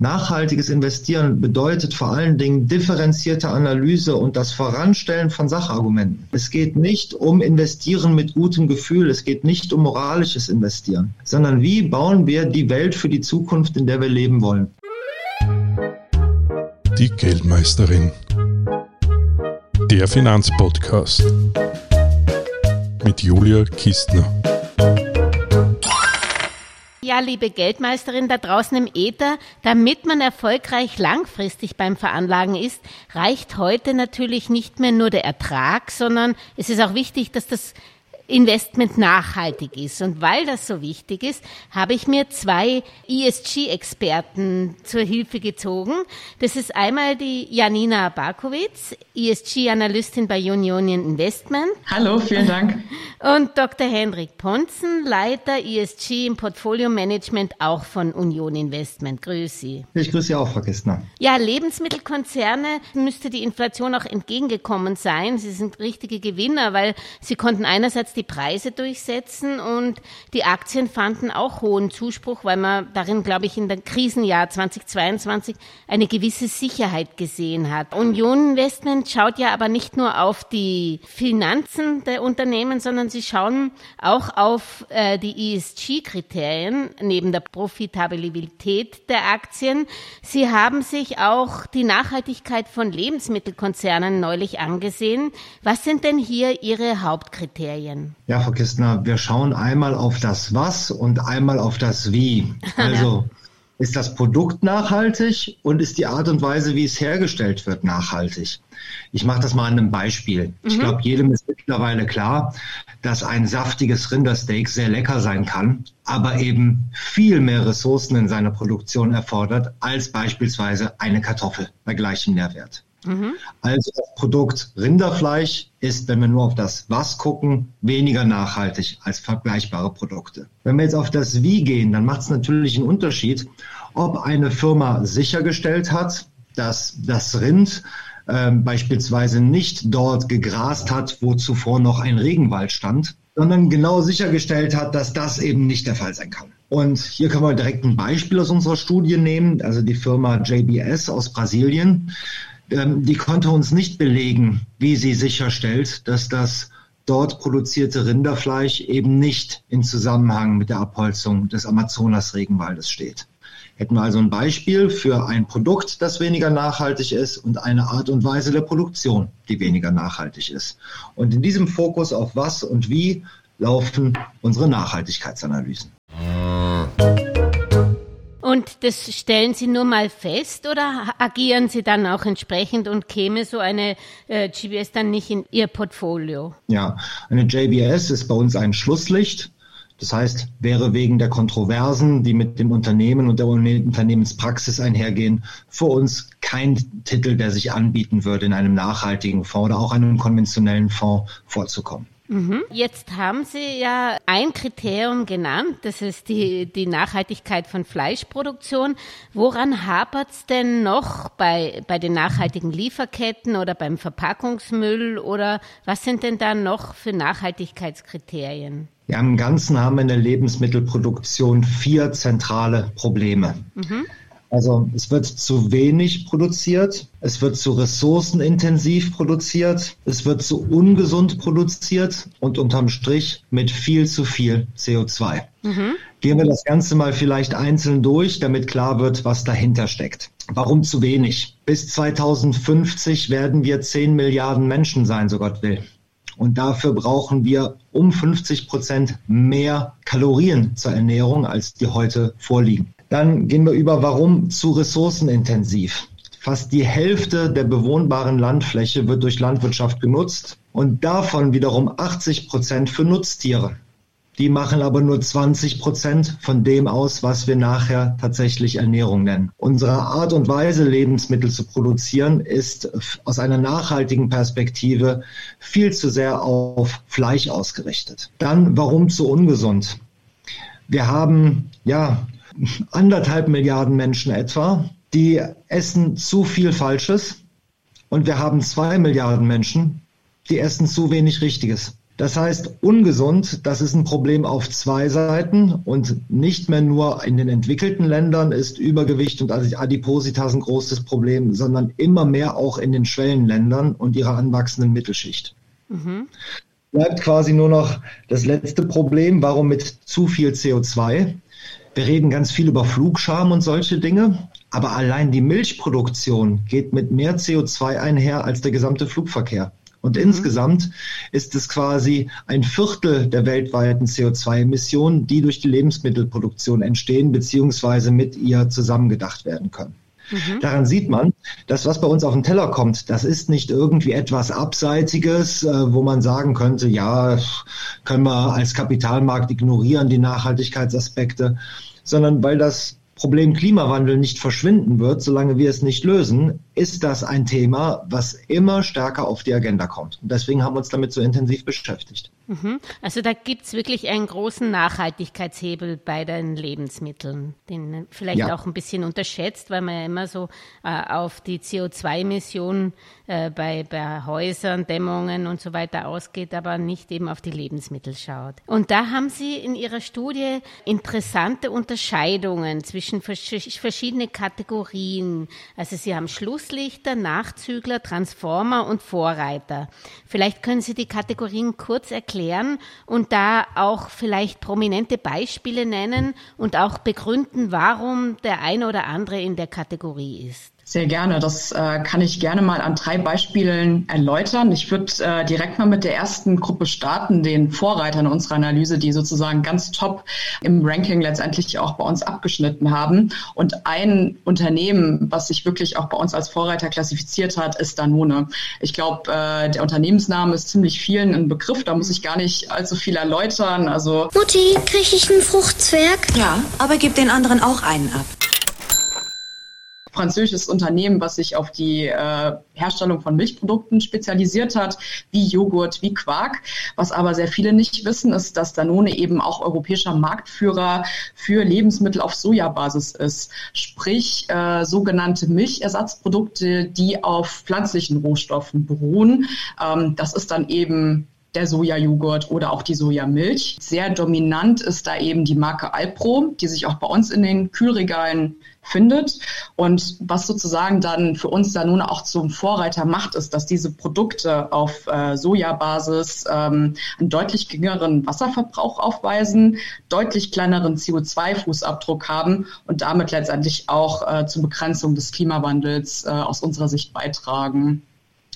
Nachhaltiges Investieren bedeutet vor allen Dingen differenzierte Analyse und das Voranstellen von Sachargumenten. Es geht nicht um Investieren mit gutem Gefühl, es geht nicht um moralisches Investieren, sondern wie bauen wir die Welt für die Zukunft, in der wir leben wollen. Die Geldmeisterin. Der Finanzpodcast mit Julia Kistner. Ja, liebe Geldmeisterin da draußen im Äther, damit man erfolgreich langfristig beim Veranlagen ist, reicht heute natürlich nicht mehr nur der Ertrag, sondern es ist auch wichtig, dass das Investment nachhaltig ist. Und weil das so wichtig ist, habe ich mir zwei ESG-Experten zur Hilfe gezogen. Das ist einmal die Janina Barkowitz, ESG-Analystin bei Union Investment. Hallo, vielen Dank. Und Dr. Hendrik Ponzen, Leiter ESG im Portfolio Management auch von Union Investment. Grüß Sie. Ich grüße Sie auch, Frau Kistner. Ja, Lebensmittelkonzerne müsste die Inflation auch entgegengekommen sein. Sie sind richtige Gewinner, weil sie konnten einerseits die Preise durchsetzen und die Aktien fanden auch hohen Zuspruch, weil man darin, glaube ich, in dem Krisenjahr 2022 eine gewisse Sicherheit gesehen hat. Union Investment schaut ja aber nicht nur auf die Finanzen der Unternehmen, sondern sie schauen auch auf äh, die ESG-Kriterien neben der Profitabilität der Aktien. Sie haben sich auch die Nachhaltigkeit von Lebensmittelkonzernen neulich angesehen. Was sind denn hier Ihre Hauptkriterien? Ja, Frau Kistner, wir schauen einmal auf das Was und einmal auf das Wie. Also ist das Produkt nachhaltig und ist die Art und Weise, wie es hergestellt wird, nachhaltig? Ich mache das mal an einem Beispiel. Mhm. Ich glaube, jedem ist mittlerweile klar, dass ein saftiges Rindersteak sehr lecker sein kann, aber eben viel mehr Ressourcen in seiner Produktion erfordert als beispielsweise eine Kartoffel bei gleichem Nährwert. Mhm. Also das Produkt Rinderfleisch ist, wenn wir nur auf das Was gucken, weniger nachhaltig als vergleichbare Produkte. Wenn wir jetzt auf das Wie gehen, dann macht es natürlich einen Unterschied, ob eine Firma sichergestellt hat, dass das Rind äh, beispielsweise nicht dort gegrast hat, wo zuvor noch ein Regenwald stand, sondern genau sichergestellt hat, dass das eben nicht der Fall sein kann. Und hier können wir direkt ein Beispiel aus unserer Studie nehmen, also die Firma JBS aus Brasilien die konnte uns nicht belegen, wie sie sicherstellt, dass das dort produzierte Rinderfleisch eben nicht in Zusammenhang mit der Abholzung des Amazonas-Regenwaldes steht. Hätten wir also ein Beispiel für ein Produkt, das weniger nachhaltig ist und eine Art und Weise der Produktion, die weniger nachhaltig ist. Und in diesem Fokus auf was und wie laufen unsere Nachhaltigkeitsanalysen. Und das stellen Sie nur mal fest oder agieren Sie dann auch entsprechend und käme so eine äh, GBS dann nicht in Ihr Portfolio? Ja, eine JBS ist bei uns ein Schlusslicht. Das heißt, wäre wegen der Kontroversen, die mit dem Unternehmen und der Unternehmenspraxis einhergehen, für uns kein Titel, der sich anbieten würde, in einem nachhaltigen Fonds oder auch einem konventionellen Fonds vorzukommen. Mhm. Jetzt haben Sie ja ein Kriterium genannt, das ist die, die Nachhaltigkeit von Fleischproduktion. Woran hapert es denn noch bei, bei den nachhaltigen Lieferketten oder beim Verpackungsmüll oder was sind denn da noch für Nachhaltigkeitskriterien? Ja, im Ganzen haben wir in der Lebensmittelproduktion vier zentrale Probleme. Mhm. Also es wird zu wenig produziert, es wird zu ressourcenintensiv produziert, es wird zu ungesund produziert und unterm Strich mit viel zu viel CO2. Mhm. Gehen wir das Ganze mal vielleicht einzeln durch, damit klar wird, was dahinter steckt. Warum zu wenig? Bis 2050 werden wir 10 Milliarden Menschen sein, so Gott will. Und dafür brauchen wir um 50 Prozent mehr Kalorien zur Ernährung, als die heute vorliegen. Dann gehen wir über, warum zu ressourcenintensiv. Fast die Hälfte der bewohnbaren Landfläche wird durch Landwirtschaft genutzt und davon wiederum 80 Prozent für Nutztiere. Die machen aber nur 20 Prozent von dem aus, was wir nachher tatsächlich Ernährung nennen. Unsere Art und Weise, Lebensmittel zu produzieren, ist aus einer nachhaltigen Perspektive viel zu sehr auf Fleisch ausgerichtet. Dann, warum zu ungesund? Wir haben, ja, anderthalb Milliarden Menschen etwa, die essen zu viel Falsches und wir haben zwei Milliarden Menschen, die essen zu wenig Richtiges. Das heißt, ungesund, das ist ein Problem auf zwei Seiten und nicht mehr nur in den entwickelten Ländern ist Übergewicht und Adipositas ein großes Problem, sondern immer mehr auch in den Schwellenländern und ihrer anwachsenden Mittelschicht. Mhm. Bleibt quasi nur noch das letzte Problem, warum mit zu viel CO2? Wir reden ganz viel über Flugscham und solche Dinge, aber allein die Milchproduktion geht mit mehr CO2 einher als der gesamte Flugverkehr. Und mhm. insgesamt ist es quasi ein Viertel der weltweiten CO2-Emissionen, die durch die Lebensmittelproduktion entstehen, beziehungsweise mit ihr zusammengedacht werden können. Mhm. Daran sieht man, dass was bei uns auf den Teller kommt, das ist nicht irgendwie etwas Abseitiges, äh, wo man sagen könnte, ja, können wir als Kapitalmarkt ignorieren, die Nachhaltigkeitsaspekte, sondern weil das Problem Klimawandel nicht verschwinden wird, solange wir es nicht lösen, ist das ein Thema, was immer stärker auf die Agenda kommt. Und deswegen haben wir uns damit so intensiv beschäftigt. Mhm. Also da gibt es wirklich einen großen Nachhaltigkeitshebel bei den Lebensmitteln, den vielleicht ja. auch ein bisschen unterschätzt, weil man ja immer so äh, auf die CO2-Emissionen äh, bei, bei Häusern, Dämmungen und so weiter ausgeht, aber nicht eben auf die Lebensmittel schaut. Und da haben Sie in Ihrer Studie interessante Unterscheidungen zwischen verschiedenen Kategorien. Also Sie haben Schlusslichter, Nachzügler, Transformer und Vorreiter. Vielleicht können Sie die Kategorien kurz erklären und da auch vielleicht prominente Beispiele nennen und auch begründen, warum der eine oder andere in der Kategorie ist. Sehr gerne. Das äh, kann ich gerne mal an drei Beispielen erläutern. Ich würde äh, direkt mal mit der ersten Gruppe starten, den Vorreitern unserer Analyse, die sozusagen ganz top im Ranking letztendlich auch bei uns abgeschnitten haben. Und ein Unternehmen, was sich wirklich auch bei uns als Vorreiter klassifiziert hat, ist Danone. Ich glaube, äh, der Unternehmensname ist ziemlich vielen ein Begriff. Da muss ich gar nicht allzu viel erläutern. Also Mutti, kriege ich einen Fruchtzwerg? Ja, aber gib den anderen auch einen ab französisches Unternehmen, was sich auf die äh, Herstellung von Milchprodukten spezialisiert hat, wie Joghurt, wie Quark. Was aber sehr viele nicht wissen, ist, dass Danone eben auch europäischer Marktführer für Lebensmittel auf Sojabasis ist. Sprich, äh, sogenannte Milchersatzprodukte, die auf pflanzlichen Rohstoffen beruhen. Ähm, das ist dann eben der Sojajoghurt oder auch die Sojamilch. Sehr dominant ist da eben die Marke Alpro, die sich auch bei uns in den Kühlregalen findet. Und was sozusagen dann für uns da nun auch zum Vorreiter macht, ist, dass diese Produkte auf äh, Sojabasis ähm, einen deutlich geringeren Wasserverbrauch aufweisen, deutlich kleineren CO2-Fußabdruck haben und damit letztendlich auch äh, zur Begrenzung des Klimawandels äh, aus unserer Sicht beitragen.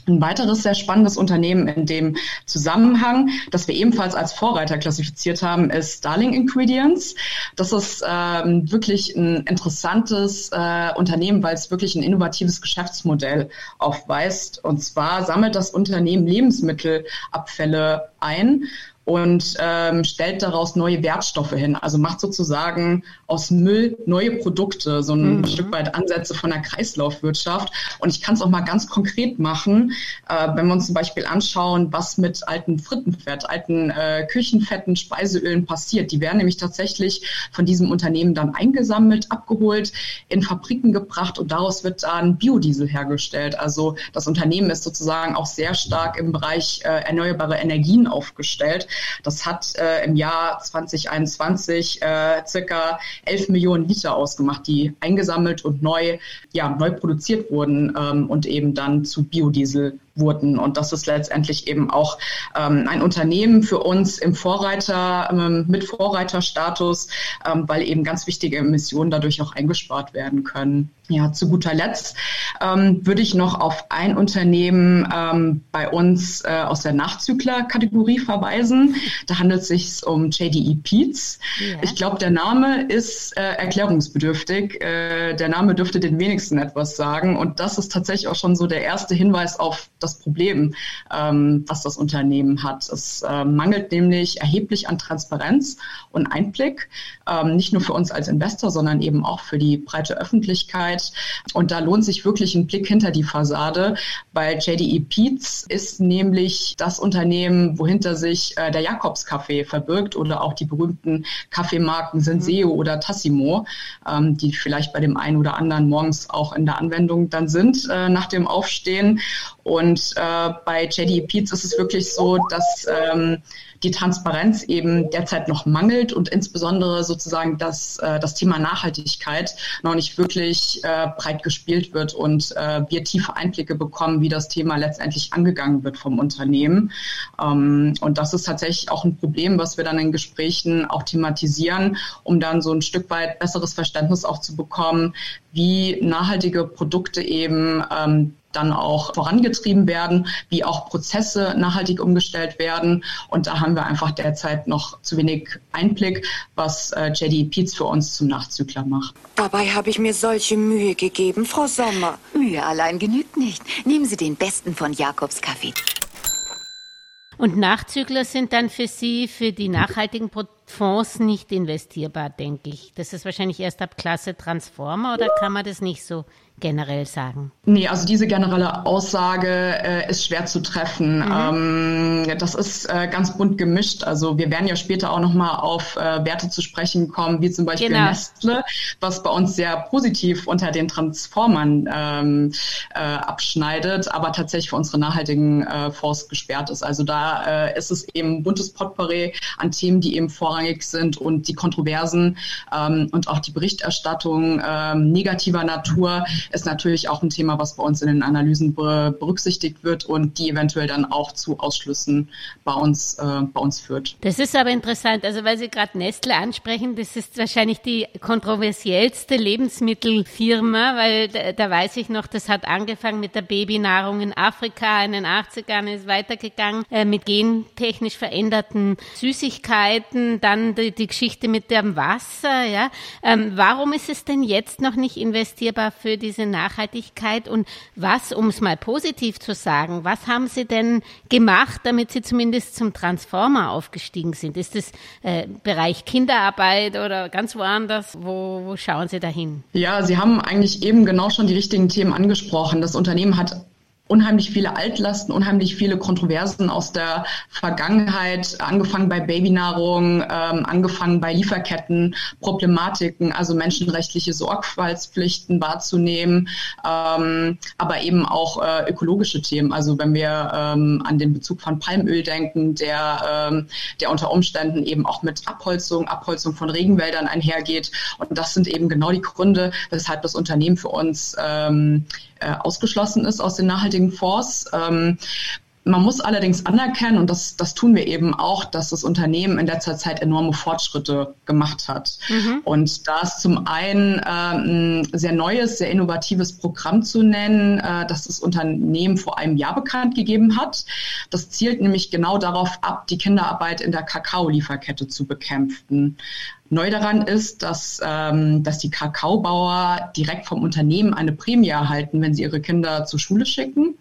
Ein weiteres sehr spannendes Unternehmen in dem Zusammenhang, das wir ebenfalls als Vorreiter klassifiziert haben, ist Starling Ingredients. Das ist ähm, wirklich ein interessantes äh, Unternehmen, weil es wirklich ein innovatives Geschäftsmodell aufweist. Und zwar sammelt das Unternehmen Lebensmittelabfälle ein und ähm, stellt daraus neue Wertstoffe hin. Also macht sozusagen aus Müll neue Produkte, so ein mhm. Stück weit Ansätze von der Kreislaufwirtschaft. Und ich kann es auch mal ganz konkret machen, äh, wenn wir uns zum Beispiel anschauen, was mit alten Frittenfett, alten äh, Küchenfetten, Speiseölen passiert. Die werden nämlich tatsächlich von diesem Unternehmen dann eingesammelt, abgeholt, in Fabriken gebracht und daraus wird dann Biodiesel hergestellt. Also das Unternehmen ist sozusagen auch sehr stark im Bereich äh, erneuerbare Energien aufgestellt. Das hat äh, im Jahr 2021 äh, circa 11 Millionen Liter ausgemacht, die eingesammelt und neu, ja, neu produziert wurden ähm, und eben dann zu Biodiesel wurden. Und das ist letztendlich eben auch ähm, ein Unternehmen für uns im Vorreiter, ähm, mit Vorreiterstatus, ähm, weil eben ganz wichtige Emissionen dadurch auch eingespart werden können. Ja, zu guter Letzt ähm, würde ich noch auf ein Unternehmen ähm, bei uns äh, aus der Nachzügler-Kategorie verweisen. Da handelt es sich um JDE Peets. Ja. Ich glaube, der Name ist äh, erklärungsbedürftig. Äh, der Name dürfte den wenigsten etwas sagen. Und das ist tatsächlich auch schon so der erste Hinweis auf das Problem, ähm, was das Unternehmen hat. Es äh, mangelt nämlich erheblich an Transparenz und Einblick, ähm, nicht nur für uns als Investor, sondern eben auch für die breite Öffentlichkeit. Und da lohnt sich wirklich ein Blick hinter die Fassade, weil JDE Peets ist nämlich das Unternehmen, wohinter sich äh, der Jakobs Kaffee verbirgt oder auch die berühmten Kaffeemarken Senseo mhm. oder Tassimo, ähm, die vielleicht bei dem einen oder anderen morgens auch in der Anwendung dann sind äh, nach dem Aufstehen. Und Und äh, bei JD Peets ist es wirklich so, dass ähm, die Transparenz eben derzeit noch mangelt und insbesondere sozusagen das, äh, das Thema Nachhaltigkeit noch nicht wirklich äh, breit gespielt wird und äh, wir tiefe Einblicke bekommen, wie das Thema letztendlich angegangen wird vom Unternehmen. Ähm, und das ist tatsächlich auch ein Problem, was wir dann in Gesprächen auch thematisieren, um dann so ein Stück weit besseres Verständnis auch zu bekommen, wie nachhaltige Produkte eben ähm, dann auch vorangetrieben werden, wie auch Prozesse nachhaltig umgestellt werden. Und da haben wir einfach derzeit noch zu wenig Einblick, was äh, JD Peets für uns zum Nachzügler macht. Dabei habe ich mir solche Mühe gegeben, Frau Sommer. Mühe allein genügt nicht. Nehmen Sie den besten von Jakobs Kaffee. Und Nachzügler sind dann für Sie, für die nachhaltigen Fonds nicht investierbar, denke ich. Das ist wahrscheinlich erst ab Klasse Transformer oder kann man das nicht so generell sagen? Nee, also diese generelle Aussage äh, ist schwer zu treffen. Mhm. Ähm, das ist äh, ganz bunt gemischt. Also wir werden ja später auch nochmal auf äh, Werte zu sprechen kommen, wie zum Beispiel genau. Nestle, was bei uns sehr positiv unter den Transformern ähm, äh, abschneidet, aber tatsächlich für unsere nachhaltigen äh, Fonds gesperrt ist. Also da äh, ist es eben ein buntes Potpourri an Themen, die eben vorrangig sind und die Kontroversen ähm, und auch die Berichterstattung ähm, negativer Natur ist natürlich auch ein Thema, was bei uns in den Analysen berücksichtigt wird und die eventuell dann auch zu Ausschlüssen bei uns, äh, bei uns führt. Das ist aber interessant, also weil Sie gerade Nestle ansprechen, das ist wahrscheinlich die kontroversiellste Lebensmittelfirma, weil da, da weiß ich noch, das hat angefangen mit der Babynahrung in Afrika in den 80ern, ist weitergegangen äh, mit gentechnisch veränderten Süßigkeiten, dann die, die Geschichte mit dem Wasser, ja. Ähm, warum ist es denn jetzt noch nicht investierbar für diese diese Nachhaltigkeit und was, um es mal positiv zu sagen, was haben Sie denn gemacht, damit Sie zumindest zum Transformer aufgestiegen sind? Ist das äh, Bereich Kinderarbeit oder ganz woanders? Wo, wo schauen Sie dahin? Ja, Sie haben eigentlich eben genau schon die richtigen Themen angesprochen. Das Unternehmen hat unheimlich viele Altlasten, unheimlich viele Kontroversen aus der Vergangenheit, angefangen bei Babynahrung, ähm, angefangen bei Lieferketten, Problematiken, also menschenrechtliche Sorgfaltspflichten wahrzunehmen, ähm, aber eben auch äh, ökologische Themen. Also wenn wir ähm, an den Bezug von Palmöl denken, der, ähm, der unter Umständen eben auch mit Abholzung, Abholzung von Regenwäldern einhergeht. Und das sind eben genau die Gründe, weshalb das Unternehmen für uns ähm, äh, ausgeschlossen ist aus den nachhaltigen Fonds. Ähm, man muss allerdings anerkennen, und das, das tun wir eben auch, dass das Unternehmen in letzter Zeit enorme Fortschritte gemacht hat. Mhm. Und da ist zum einen äh, ein sehr neues, sehr innovatives Programm zu nennen, äh, das das Unternehmen vor einem Jahr bekannt gegeben hat. Das zielt nämlich genau darauf ab, die Kinderarbeit in der Kakaolieferkette zu bekämpfen. Neu daran ist, dass, ähm, dass die Kakaobauer direkt vom Unternehmen eine Prämie erhalten, wenn sie ihre Kinder zur Schule schicken.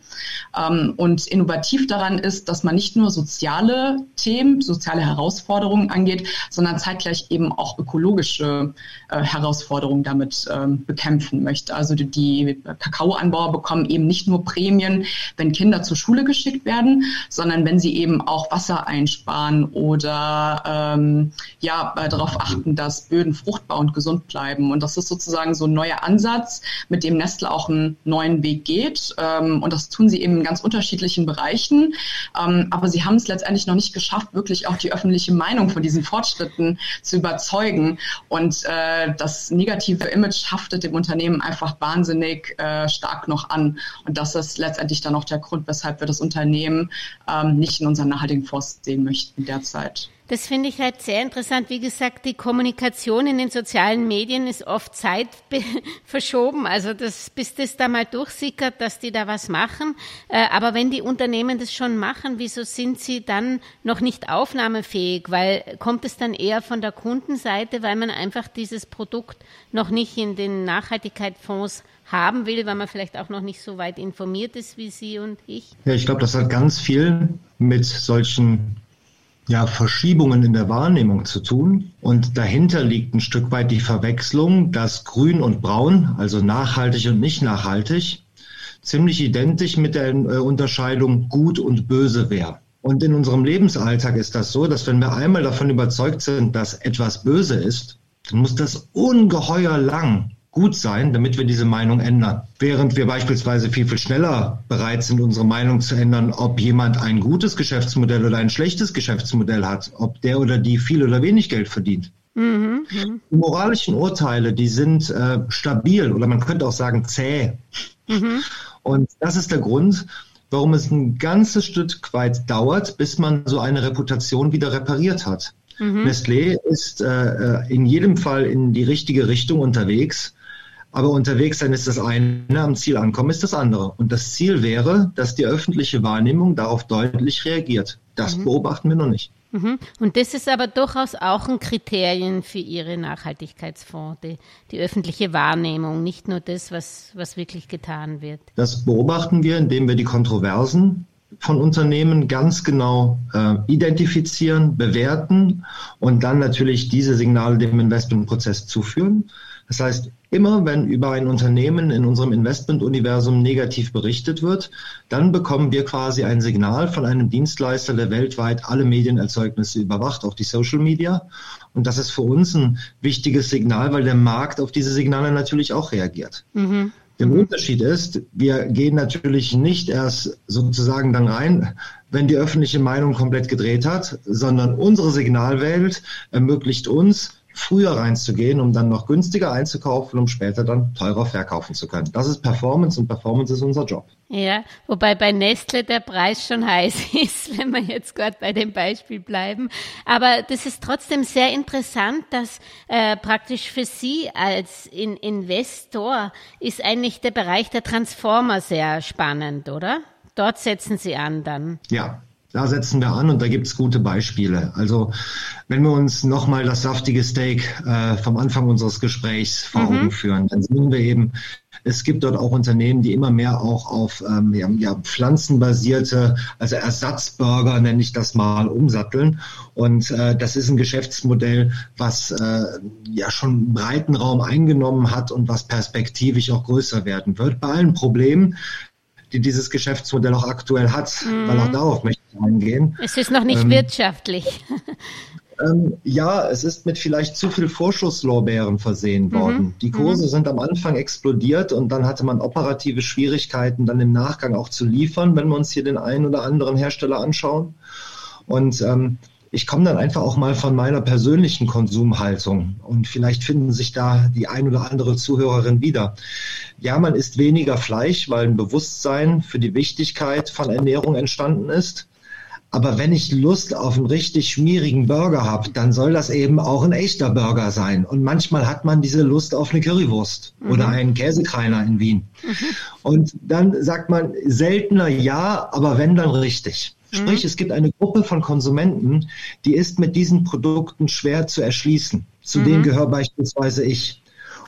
Ähm, und innovativ daran ist, dass man nicht nur soziale Themen, soziale Herausforderungen angeht, sondern zeitgleich eben auch ökologische äh, Herausforderungen damit ähm, bekämpfen möchte. Also die, Kakaoanbauer bekommen eben nicht nur Prämien, wenn Kinder zur Schule geschickt werden, sondern wenn sie eben auch Wasser einsparen oder ähm, ja äh, darauf achten, achten, dass Böden fruchtbar und gesund bleiben. Und das ist sozusagen so ein neuer Ansatz, mit dem Nestle auch einen neuen Weg geht. Ähm, und das tun sie eben in ganz unterschiedlichen Bereichen. Ähm, aber sie haben es letztendlich noch nicht geschafft, wirklich auch die öffentliche Meinung von diesen Fortschritten zu überzeugen. Und äh, das negative Image haftet dem Unternehmen einfach wahnsinnig äh, stark noch an. Und das ist letztendlich dann auch der Grund, weshalb wir das Unternehmen ähm, nicht in unseren nachhaltigen Forst sehen möchten derzeit. Das finde ich halt sehr interessant. Wie gesagt, die Kommunikation in den sozialen Medien ist oft Zeit verschoben. Also das, bis das da mal durchsickert, dass die da was machen. Äh, aber wenn die Unternehmen das schon machen, wieso sind sie dann noch nicht aufnahmefähig? Weil kommt es dann eher von der Kundenseite, weil man einfach dieses Produkt noch nicht in den Nachhaltigkeitsfonds haben will, weil man vielleicht auch noch nicht so weit informiert ist wie Sie und ich? Ja, ich glaube, das hat ganz viel mit solchen ja, Verschiebungen in der Wahrnehmung zu tun. Und dahinter liegt ein Stück weit die Verwechslung, dass Grün und Braun, also nachhaltig und nicht nachhaltig, ziemlich identisch mit der äh, Unterscheidung gut und böse wäre. Und in unserem Lebensalltag ist das so, dass wenn wir einmal davon überzeugt sind, dass etwas böse ist, dann muss das ungeheuer lang gut sein, damit wir diese Meinung ändern. Während wir beispielsweise viel, viel schneller bereit sind, unsere Meinung zu ändern, ob jemand ein gutes Geschäftsmodell oder ein schlechtes Geschäftsmodell hat, ob der oder die viel oder wenig Geld verdient. Mhm. Die moralischen Urteile, die sind äh, stabil oder man könnte auch sagen zäh. Mhm. Und das ist der Grund, warum es ein ganzes Stück weit dauert, bis man so eine Reputation wieder repariert hat. Mhm. Nestlé ist äh, äh in jedem Fall in die richtige Richtung unterwegs. Aber unterwegs sein ist das eine, am Ziel ankommen ist das andere. Und das Ziel wäre, dass die öffentliche Wahrnehmung darauf deutlich reagiert. Das mhm. beobachten wir noch nicht. Mhm. Und das ist aber durchaus auch ein Kriterium für Ihre Nachhaltigkeitsfonds, die, die, öffentliche Wahrnehmung, nicht nur das, was, was wirklich getan wird. Das beobachten wir, indem wir die Kontroversen von Unternehmen ganz genau äh, identifizieren, bewerten und dann natürlich diese Signale dem Investmentprozess zuführen. Das heißt, immer wenn über ein Unternehmen in unserem Investmentuniversum negativ berichtet wird, dann bekommen wir quasi ein Signal von einem Dienstleister, der weltweit alle Medienerzeugnisse überwacht, auch die Social Media. Und das ist für uns ein wichtiges Signal, weil der Markt auf diese Signale natürlich auch reagiert. Mhm. Der mhm. Unterschied ist, wir gehen natürlich nicht erst sozusagen dann rein, wenn die öffentliche Meinung komplett gedreht hat, sondern unsere Signalwelt ermöglicht uns, früher reinzugehen, um dann noch günstiger einzukaufen, um später dann teurer verkaufen zu können. Das ist Performance und Performance ist unser Job. Ja, wobei bei Nestle der Preis schon heiß ist, wenn wir jetzt gerade bei dem Beispiel bleiben. Aber das ist trotzdem sehr interessant, dass äh, praktisch für Sie als in Investor ist eigentlich der Bereich der Transformer sehr spannend, oder? Dort setzen Sie an dann. Ja, da setzen wir an und da gibt es gute Beispiele. Also wenn wir uns nochmal das saftige Steak äh, vom Anfang unseres Gesprächs vor mhm. Augen führen, dann sehen wir eben, es gibt dort auch Unternehmen, die immer mehr auch auf ähm, ja, ja, pflanzenbasierte, also Ersatzburger nenne ich das mal, umsatteln. Und äh, das ist ein Geschäftsmodell, was äh, ja schon einen breiten Raum eingenommen hat und was perspektivisch auch größer werden wird. Bei allen Problemen, die dieses Geschäftsmodell auch aktuell hat, mhm. weil auch darauf möchte ich eingehen. Es ist noch nicht ähm, wirtschaftlich. Ähm, ja, es ist mit vielleicht zu viel Vorschusslorbeeren versehen mhm. worden. Mhm. Die Kurse mhm. sind am Anfang explodiert und dann hatte man operative Schwierigkeiten, dann im Nachgang auch zu liefern, wenn wir uns hier den einen oder anderen Hersteller anschauen. Und ähm, ich komme dann einfach auch mal von meiner persönlichen Konsumhaltung und vielleicht finden sich da die ein oder andere Zuhörerin wieder. Ja, man isst weniger Fleisch, weil ein Bewusstsein für die Wichtigkeit von Ernährung entstanden ist. Aber wenn ich Lust auf einen richtig schmierigen Burger habe, dann soll das eben auch ein echter Burger sein. Und manchmal hat man diese Lust auf eine Currywurst mhm. oder einen Käsekreiner in Wien. Mhm. Und dann sagt man seltener ja, aber wenn dann richtig. Sprich, mhm. es gibt eine Gruppe von Konsumenten, die ist mit diesen Produkten schwer zu erschließen. Zu mhm. denen gehöre beispielsweise ich.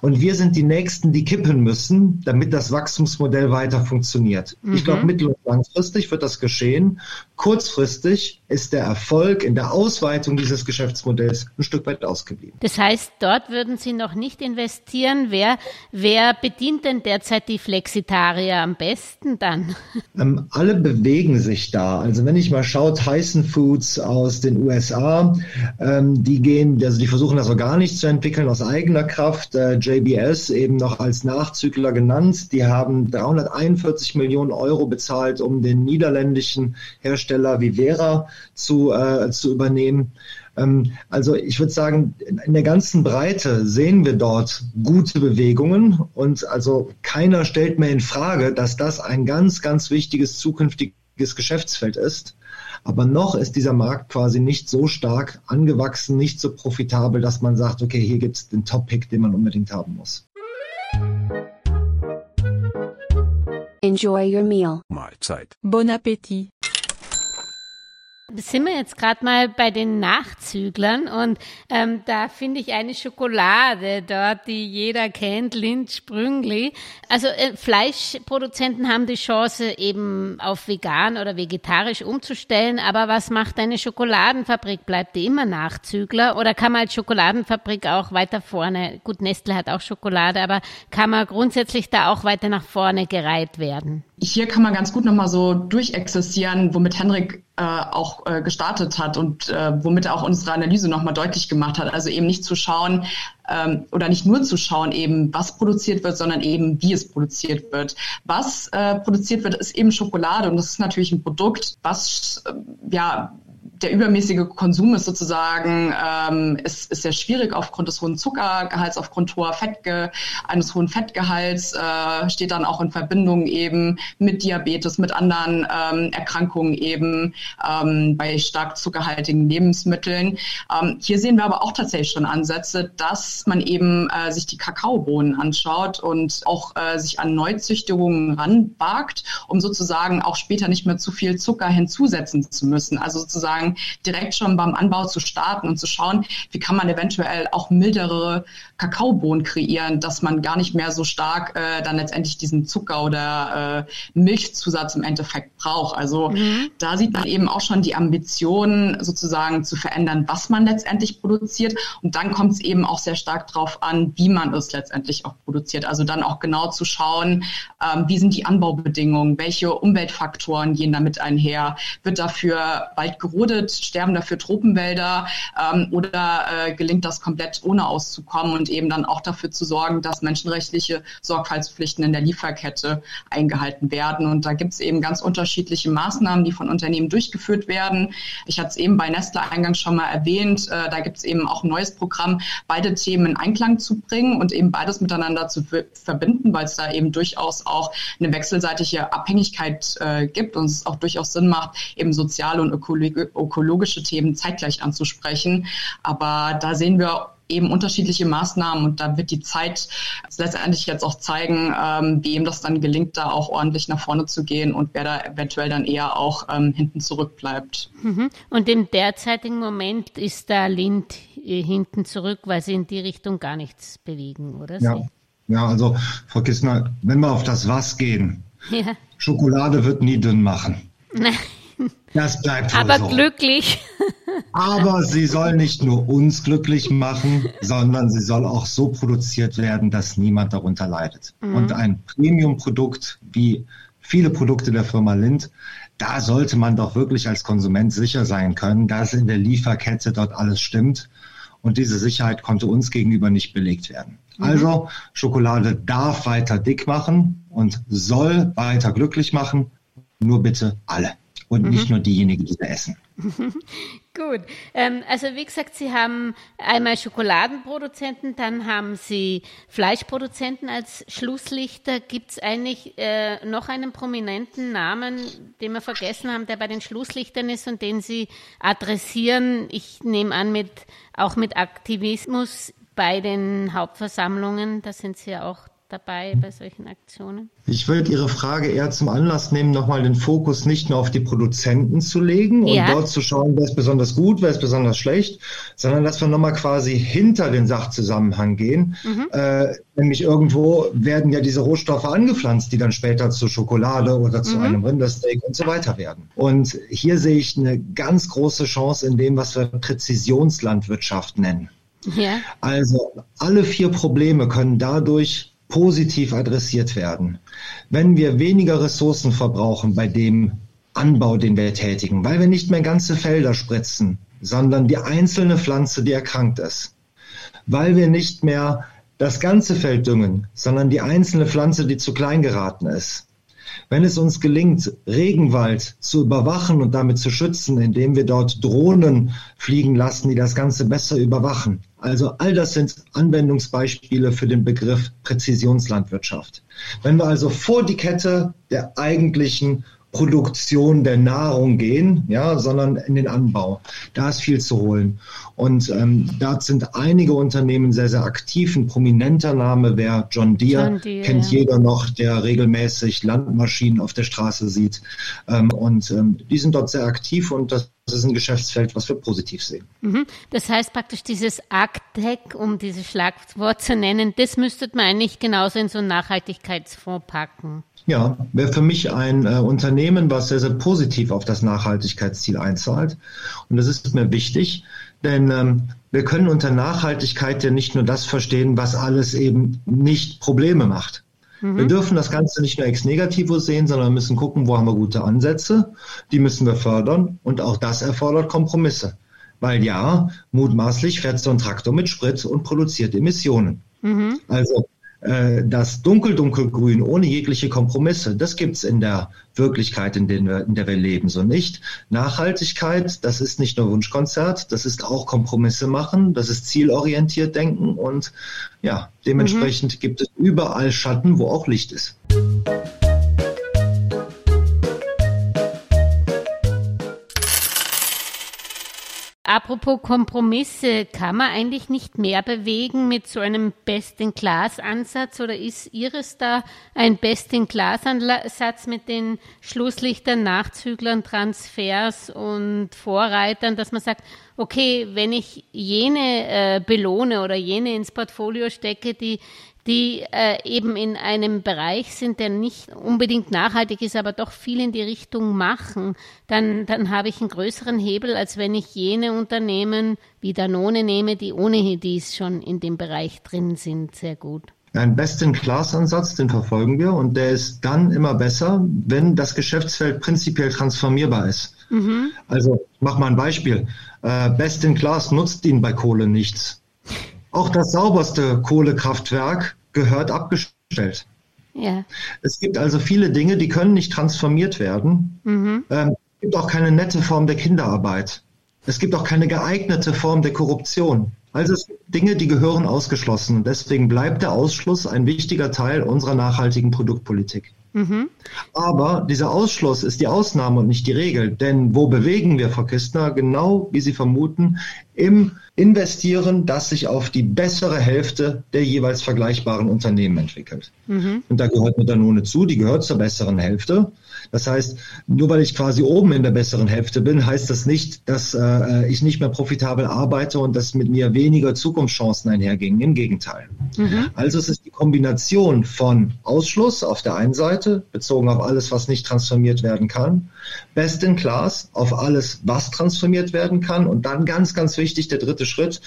Und wir sind die Nächsten, die kippen müssen, damit das Wachstumsmodell weiter funktioniert. Mhm. Ich glaube, mittel- und langfristig wird das geschehen. Kurzfristig ist der Erfolg in der Ausweitung dieses Geschäftsmodells ein Stück weit ausgeblieben. Das heißt, dort würden Sie noch nicht investieren. Wer, wer bedient denn derzeit die Flexitarier am besten dann? Ähm, alle bewegen sich da. Also wenn ich mal schaue, Tyson Foods aus den USA, ähm, die gehen, also die versuchen das organisch zu entwickeln aus eigener Kraft. Äh, JBS eben noch als Nachzügler genannt. Die haben 341 Millionen Euro bezahlt, um den niederländischen Hersteller Vivera zu, äh, zu übernehmen. Ähm, also ich würde sagen, in der ganzen Breite sehen wir dort gute Bewegungen und also keiner stellt mehr in Frage, dass das ein ganz, ganz wichtiges zukünftiges Geschäftsfeld ist. Aber noch ist dieser Markt quasi nicht so stark angewachsen, nicht so profitabel, dass man sagt, okay, hier gibt es den Top-Pick, den man unbedingt haben muss. Enjoy your meal. Mahlzeit. Bon Appetit sind wir jetzt gerade mal bei den Nachzüglern und ähm, da finde ich eine Schokolade dort, die jeder kennt, Lind Sprüngli. Also äh, Fleischproduzenten haben die Chance eben auf vegan oder vegetarisch umzustellen, aber was macht eine Schokoladenfabrik? Bleibt die immer Nachzügler oder kann man als Schokoladenfabrik auch weiter vorne, gut, Nestle hat auch Schokolade, aber kann man grundsätzlich da auch weiter nach vorne gereiht werden? Hier kann man ganz gut nochmal so durchexistieren, womit Henrik äh, auch äh, gestartet hat und äh, womit er auch unsere Analyse nochmal deutlich gemacht hat. Also eben nicht zu schauen ähm, oder nicht nur zu schauen, eben was produziert wird, sondern eben wie es produziert wird. Was äh, produziert wird, ist eben Schokolade und das ist natürlich ein Produkt, was äh, ja der übermäßige Konsum ist sozusagen ähm, ist, ist sehr schwierig aufgrund des hohen Zuckergehalts, aufgrund hoher Fettge eines hohen Fettgehalts, äh, steht dann auch in Verbindung eben mit Diabetes, mit anderen ähm, Erkrankungen eben ähm, bei stark zuckerhaltigen Lebensmitteln. Ähm, hier sehen wir aber auch tatsächlich schon Ansätze, dass man eben äh, sich die Kakaobohnen anschaut und auch äh, sich an Neuzüchtungen ranwagt, um sozusagen auch später nicht mehr zu viel Zucker hinzusetzen zu müssen. Also sozusagen direkt schon beim Anbau zu starten und zu schauen, wie kann man eventuell auch mildere Kakaobohnen kreieren, dass man gar nicht mehr so stark äh, dann letztendlich diesen Zucker oder äh, Milchzusatz im Endeffekt braucht. Also mhm. da sieht man eben auch schon die Ambitionen sozusagen zu verändern, was man letztendlich produziert. Und dann kommt es eben auch sehr stark darauf an, wie man es letztendlich auch produziert. Also dann auch genau zu schauen, ähm, wie sind die Anbaubedingungen, welche Umweltfaktoren gehen damit einher, wird dafür Wald gerodet, verschwindet, sterben dafür Tropenwälder ähm, oder äh, gelingt das komplett ohne auszukommen und eben dann auch dafür zu sorgen, dass menschenrechtliche Sorgfaltspflichten in der Lieferkette eingehalten werden. Und da gibt es eben ganz unterschiedliche Maßnahmen, die von Unternehmen durchgeführt werden. Ich hatte es eben bei Nestle eingangs schon mal erwähnt. Äh, da gibt es eben auch ein neues Programm, beide Themen in Einklang zu bringen und eben beides miteinander zu verbinden, weil es da eben durchaus auch eine wechselseitige Abhängigkeit äh, gibt und es auch durchaus Sinn macht, eben soziale und ökologische ökologische Themen zeitgleich anzusprechen. Aber da sehen wir eben unterschiedliche Maßnahmen und da wird die Zeit letztendlich jetzt auch zeigen, ähm, wie ihm das dann gelingt, da auch ordentlich nach vorne zu gehen und wer da eventuell dann eher auch ähm, hinten zurückbleibt. Mhm. Und im derzeitigen Moment ist da Lind äh, hinten zurück, weil sie in die Richtung gar nichts bewegen, oder? Ja, ja also Frau Kissner, wenn wir auf das Was gehen, ja. Schokolade wird nie dünn machen. Das bleibt Aber so. glücklich. Aber sie soll nicht nur uns glücklich machen, sondern sie soll auch so produziert werden, dass niemand darunter leidet. Mhm. Und ein Premium-Produkt wie viele Produkte der Firma Lind, da sollte man doch wirklich als Konsument sicher sein können, dass in der Lieferkette dort alles stimmt. Und diese Sicherheit konnte uns gegenüber nicht belegt werden. Mhm. Also Schokolade darf weiter dick machen und soll weiter glücklich machen, nur bitte alle und mhm. nicht nur diejenigen, die sie essen. Gut. Ähm, also wie gesagt, Sie haben einmal Schokoladenproduzenten, dann haben Sie Fleischproduzenten als Schlusslichter. Gibt es eigentlich äh, noch einen prominenten Namen, den wir vergessen haben, der bei den Schlusslichtern ist und den Sie adressieren? Ich nehme an, mit, auch mit Aktivismus bei den Hauptversammlungen, da sind Sie ja auch dabei bei solchen Aktionen? Ich würde Ihre Frage eher zum Anlass nehmen, nochmal den Fokus nicht nur auf die Produzenten zu legen und ja. dort zu schauen, wer ist besonders gut, wer ist besonders schlecht, sondern dass wir nochmal quasi hinter den Sachzusammenhang gehen. Mhm. Äh, nämlich irgendwo werden ja diese Rohstoffe angepflanzt, die dann später zu Schokolade oder zu mhm. einem Rindersteak und so weiter werden. Und hier sehe ich eine ganz große Chance in dem, was wir Präzisionslandwirtschaft nennen. Ja. Also alle vier Probleme können dadurch positiv adressiert werden. Wenn wir weniger Ressourcen verbrauchen bei dem Anbau, den wir tätigen, weil wir nicht mehr ganze Felder spritzen, sondern die einzelne Pflanze, die erkrankt ist, weil wir nicht mehr das ganze Feld düngen, sondern die einzelne Pflanze, die zu klein geraten ist. Wenn es uns gelingt, Regenwald zu überwachen und damit zu schützen, indem wir dort Drohnen fliegen lassen, die das Ganze besser überwachen, also all das sind Anwendungsbeispiele für den Begriff Präzisionslandwirtschaft. Wenn wir also vor die Kette der eigentlichen Produktion der Nahrung gehen, ja, sondern in den Anbau. Da ist viel zu holen. Und ähm, da sind einige Unternehmen sehr, sehr aktiv. Ein prominenter Name wäre John Deere, John Deere kennt ja. jeder noch, der regelmäßig Landmaschinen auf der Straße sieht. Ähm, und ähm, die sind dort sehr aktiv und das das ist ein Geschäftsfeld, was wir positiv sehen. Mhm. Das heißt praktisch dieses AgTech, um dieses Schlagwort zu nennen, das müsste man eigentlich genauso in so einen Nachhaltigkeitsfonds packen. Ja, wäre für mich ein äh, Unternehmen, was sehr, sehr positiv auf das Nachhaltigkeitsziel einzahlt. Und das ist mir wichtig, denn ähm, wir können unter Nachhaltigkeit ja nicht nur das verstehen, was alles eben nicht Probleme macht. Mhm. Wir dürfen das Ganze nicht nur ex negativo sehen, sondern müssen gucken, wo haben wir gute Ansätze. Die müssen wir fördern und auch das erfordert Kompromisse. Weil ja, mutmaßlich fährt so ein Traktor mit Sprit und produziert Emissionen. Mhm. Also äh, das dunkel-dunkelgrün ohne jegliche Kompromisse, das gibt's in der Wirklichkeit, in, den wir, in der wir leben, so nicht. Nachhaltigkeit, das ist nicht nur Wunschkonzert, das ist auch Kompromisse machen, das ist zielorientiert denken und ja, dementsprechend mhm. gibt es überall Schatten, wo auch Licht ist. Apropos Kompromisse, kann man eigentlich nicht mehr bewegen mit so einem Best-in-Class-Ansatz oder ist Ihres da ein Best-in-Class-Ansatz mit den Schlusslichtern, Nachzüglern, Transfers und Vorreitern, dass man sagt, okay, wenn ich jene äh, belohne oder jene ins Portfolio stecke, die die äh, eben in einem Bereich sind, der nicht unbedingt nachhaltig ist, aber doch viel in die Richtung machen, dann, dann habe ich einen größeren Hebel, als wenn ich jene Unternehmen wie Danone nehme, die ohnehin dies schon in dem Bereich drin sind, sehr gut. Ein Best-in-Class-Ansatz, den verfolgen wir und der ist dann immer besser, wenn das Geschäftsfeld prinzipiell transformierbar ist. Mhm. Also, ich mache mal ein Beispiel. Äh, Best-in-Class nutzt Ihnen bei Kohle nichts. Auch das sauberste Kohlekraftwerk gehört abgestellt. Ja. Es gibt also viele Dinge, die können nicht transformiert werden. Mhm. Ähm, es gibt auch keine nette Form der Kinderarbeit. Es gibt auch keine geeignete Form der Korruption. Also es gibt Dinge, die gehören ausgeschlossen. Deswegen bleibt der Ausschluss ein wichtiger Teil unserer nachhaltigen Produktpolitik. Mhm. Aber dieser Ausschluss ist die Ausnahme und nicht die Regel. Denn wo bewegen wir, Frau Kistner? Genau wie Sie vermuten, im Investieren, das sich auf die bessere Hälfte der jeweils vergleichbaren Unternehmen entwickelt. Mhm. Und da gehört eine Danone zu, die gehört zur besseren Hälfte. Das heißt, nur weil ich quasi oben in der besseren Hälfte bin, heißt das nicht, dass äh, ich nicht mehr profitabel arbeite und dass mit mir weniger Zukunftschancen einhergingen. Im Gegenteil. Mhm. Also es ist die Kombination von Ausschluss auf der einen Seite, bezogen auf alles, was nicht transformiert werden kann, Best in Class auf alles, was transformiert werden kann. Und dann ganz, ganz wichtig, der dritte Schritt,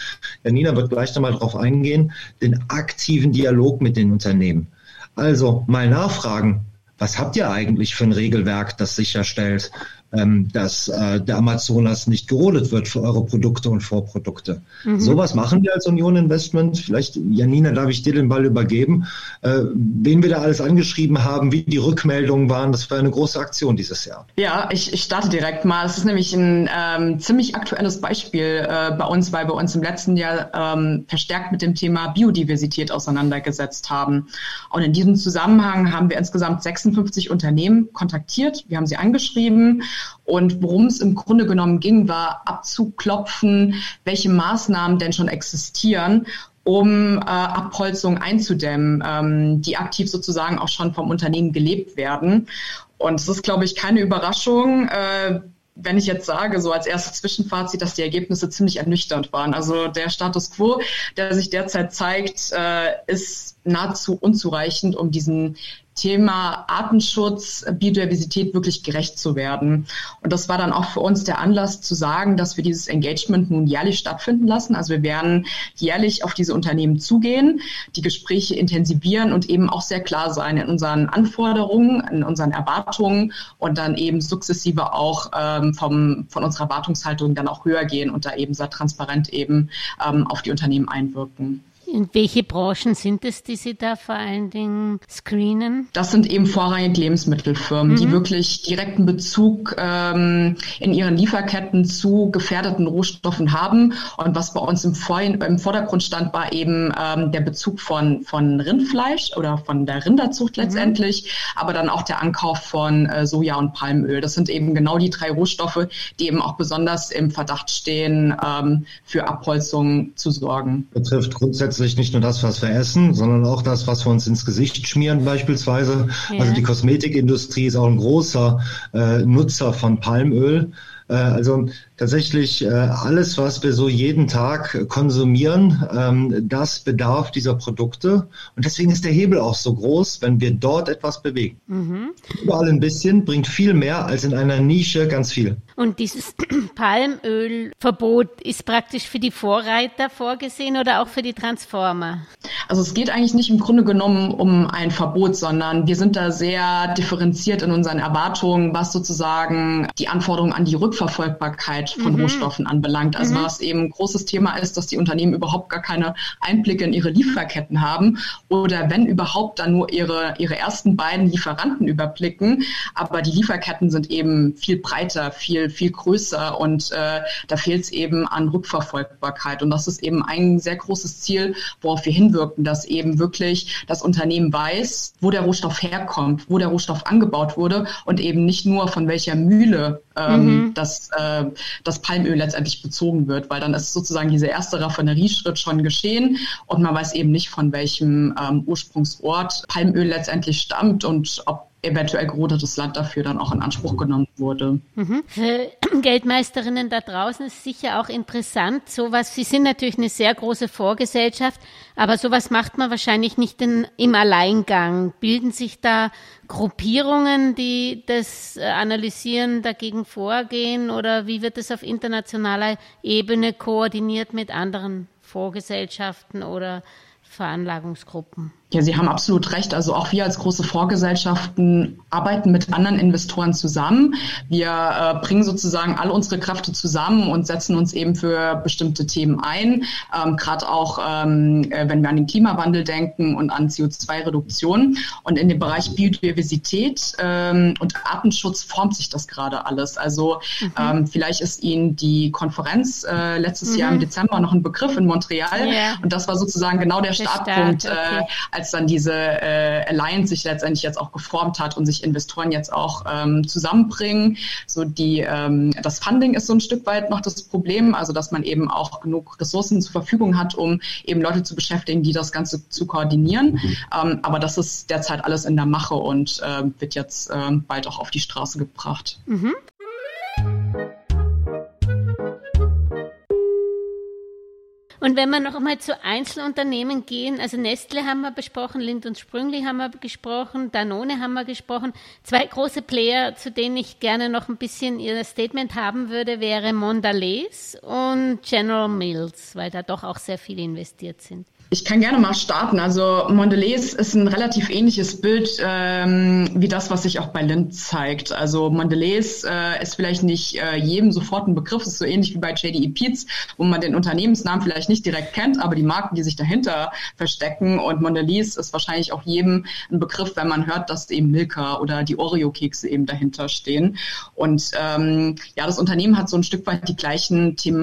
Janina wird gleich nochmal darauf eingehen, den aktiven Dialog mit den Unternehmen. Also mal nachfragen, was habt ihr eigentlich für ein Regelwerk, das sicherstellt, ähm, dass äh, der Amazonas nicht gerodet wird für eure Produkte und Vorprodukte. Mhm. Sowas machen wir als Union Investment. Vielleicht, Janina, darf ich dir den Ball übergeben. Äh, wen wir da alles angeschrieben haben, wie die Rückmeldungen waren, das war eine große Aktion dieses Jahr. Ja, ich, ich starte direkt mal. Es ist nämlich ein ähm, ziemlich aktuelles Beispiel äh, bei uns, weil wir uns im letzten Jahr ähm, verstärkt mit dem Thema Biodiversität auseinandergesetzt haben. Und in diesem Zusammenhang haben wir insgesamt 56 Unternehmen kontaktiert. Wir haben sie angeschrieben und worum es im Grunde genommen ging, war abzuklopfen, welche Maßnahmen denn schon existieren, um äh, Abholzung einzudämmen, ähm, die aktiv sozusagen auch schon vom Unternehmen gelebt werden. Und es ist, glaube ich, keine Überraschung. Äh, wenn ich jetzt sage, so als erstes Zwischenfazit, dass die Ergebnisse ziemlich ernüchternd waren. Also der Status quo, der sich derzeit zeigt, äh, ist nahezu unzureichend, um diesen Thema Artenschutz, Biodiversität wirklich gerecht zu werden. Und das war dann auch für uns der Anlass zu sagen, dass wir dieses Engagement nun jährlich stattfinden lassen. Also wir werden jährlich auf diese Unternehmen zugehen, die Gespräche intensivieren und eben auch sehr klar sein in unseren Anforderungen, in unseren Erwartungen und dann eben sukzessive auch ähm, vom, von unserer Erwartungshaltung dann auch höher gehen und da eben sehr transparent eben ähm, auf die Unternehmen einwirken. In welche Branchen sind es, die Sie da vor allen Dingen screenen? Das sind eben vorrangig Lebensmittelfirmen, mhm. die wirklich direkten Bezug ähm, in ihren Lieferketten zu gefährdeten Rohstoffen haben. Und was bei uns im, Vor im Vordergrund stand, war eben ähm, der Bezug von, von Rindfleisch oder von der Rinderzucht mhm. letztendlich, mhm. aber dann auch der Ankauf von äh, Soja und Palmöl. Das sind eben genau die drei Rohstoffe, die eben auch besonders im Verdacht stehen, ähm, für Abholzung zu sorgen. Betrifft grundsätzlich grundsätzlich nicht nur das, was wir essen, sondern auch das, was wir uns ins Gesicht schmieren beispielsweise. Ja. Also die Kosmetikindustrie ist auch ein großer äh, Nutzer von Palmöl. Äh, also tatsächlich äh, alles, was wir so jeden Tag konsumieren, ähm, das bedarf dieser Produkte. Und deswegen ist der Hebel auch so groß, wenn wir dort etwas bewegen. Mhm. Überall ein bisschen bringt viel mehr als in einer Nische ganz viel. Und dieses Palmölverbot ist praktisch für die Vorreiter vorgesehen oder auch für die Transformer? Also es geht eigentlich nicht im Grunde genommen um ein Verbot, sondern wir sind da sehr differenziert in unseren Erwartungen, was sozusagen die Anforderungen an die Rückverfolgbarkeit von mhm. Rohstoffen anbelangt. Also mhm. was eben ein großes Thema ist, dass die Unternehmen überhaupt gar keine Einblicke in ihre Lieferketten haben oder wenn überhaupt dann nur ihre, ihre ersten beiden Lieferanten überblicken. Aber die Lieferketten sind eben viel breiter, viel, viel größer und äh, da fehlt es eben an Rückverfolgbarkeit. Und das ist eben ein sehr großes Ziel, worauf wir hinwirken, dass eben wirklich das Unternehmen weiß, wo der Rohstoff herkommt, wo der Rohstoff angebaut wurde und eben nicht nur von welcher Mühle ähm, mhm. das, äh, das Palmöl letztendlich bezogen wird, weil dann ist sozusagen dieser erste Raffinerieschritt schon geschehen und man weiß eben nicht, von welchem ähm, Ursprungsort Palmöl letztendlich stammt und ob eventuell gerodetes Land dafür dann auch in Anspruch genommen wurde. Mhm. Für Geldmeisterinnen da draußen ist sicher auch interessant, sowas, Sie sind natürlich eine sehr große Vorgesellschaft, aber sowas macht man wahrscheinlich nicht in, im Alleingang. Bilden sich da Gruppierungen, die das äh, analysieren, dagegen vorgehen oder wie wird es auf internationaler Ebene koordiniert mit anderen Vorgesellschaften oder Veranlagungsgruppen? Ja, Sie haben absolut recht. Also auch wir als große Vorgesellschaften arbeiten mit anderen Investoren zusammen. Wir äh, bringen sozusagen all unsere Kräfte zusammen und setzen uns eben für bestimmte Themen ein. Ähm, Gerade auch, ähm, äh, wenn wir an den Klimawandel denken und an CO2-Reduktion. Und in dem Bereich Biodiversität ähm, und Artenschutz formt sich das gerade alles. Also mhm. ähm, vielleicht ist Ihnen die Konferenz äh, letztes mhm. Jahr im Dezember noch ein Begriff in Montreal. Yeah. Und das war sozusagen genau der, der Startpunkt. Start, okay. äh, als dann diese äh, Alliance sich letztendlich jetzt auch geformt hat und sich Investoren jetzt auch ähm, zusammenbringen. So die ähm, das Funding ist so ein Stück weit noch das Problem, also dass man eben auch genug Ressourcen zur Verfügung hat, um eben Leute zu beschäftigen, die das Ganze zu koordinieren. Mhm. Ähm, aber das ist derzeit alles in der Mache und äh, wird jetzt äh, bald auch auf die Straße gebracht. Mhm. Und wenn wir noch einmal zu Einzelunternehmen gehen, also Nestle haben wir besprochen, Lind und Sprüngli haben wir gesprochen, Danone haben wir gesprochen. Zwei große Player, zu denen ich gerne noch ein bisschen ihr Statement haben würde, wäre Mondelez und General Mills, weil da doch auch sehr viele investiert sind. Ich kann gerne mal starten. Also Mondelez ist ein relativ ähnliches Bild ähm, wie das, was sich auch bei Lind zeigt. Also Mondelez äh, ist vielleicht nicht äh, jedem sofort ein Begriff, ist so ähnlich wie bei JDE Peets, wo man den Unternehmensnamen vielleicht nicht direkt kennt, aber die Marken, die sich dahinter verstecken. Und Mondelez ist wahrscheinlich auch jedem ein Begriff, wenn man hört, dass eben Milka oder die Oreo-Kekse eben dahinter stehen. Und ähm, ja, das Unternehmen hat so ein Stück weit die gleichen The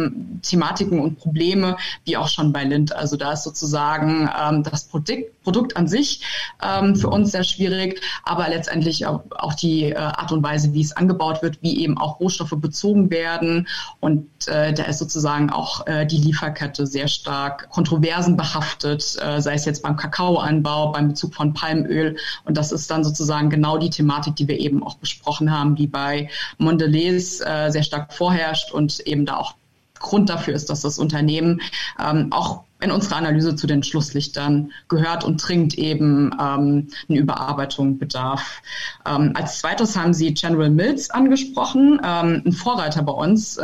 Thematiken und Probleme wie auch schon bei Lind. Also da ist sozusagen sozusagen ähm, das Produkt, Produkt an sich ähm, für uns sehr schwierig, aber letztendlich auch, die äh, Art und Weise, wie es angebaut wird, wie eben auch Rohstoffe bezogen werden. Und äh, da ist sozusagen auch äh, die Lieferkette sehr stark kontroversen behaftet, äh, sei es jetzt beim Kakaoanbau, beim Bezug von Palmöl. Und das ist dann sozusagen genau die Thematik, die wir eben auch besprochen haben, die bei Mondelez äh, sehr stark vorherrscht und eben da auch Grund dafür ist, dass das Unternehmen ähm, auch in unserer Analyse zu den Schlusslichtern gehört und dringend eben ähm, eine Überarbeitung bedarf. Ähm, als zweites haben Sie General Mills angesprochen, ähm, ein Vorreiter bei uns, äh,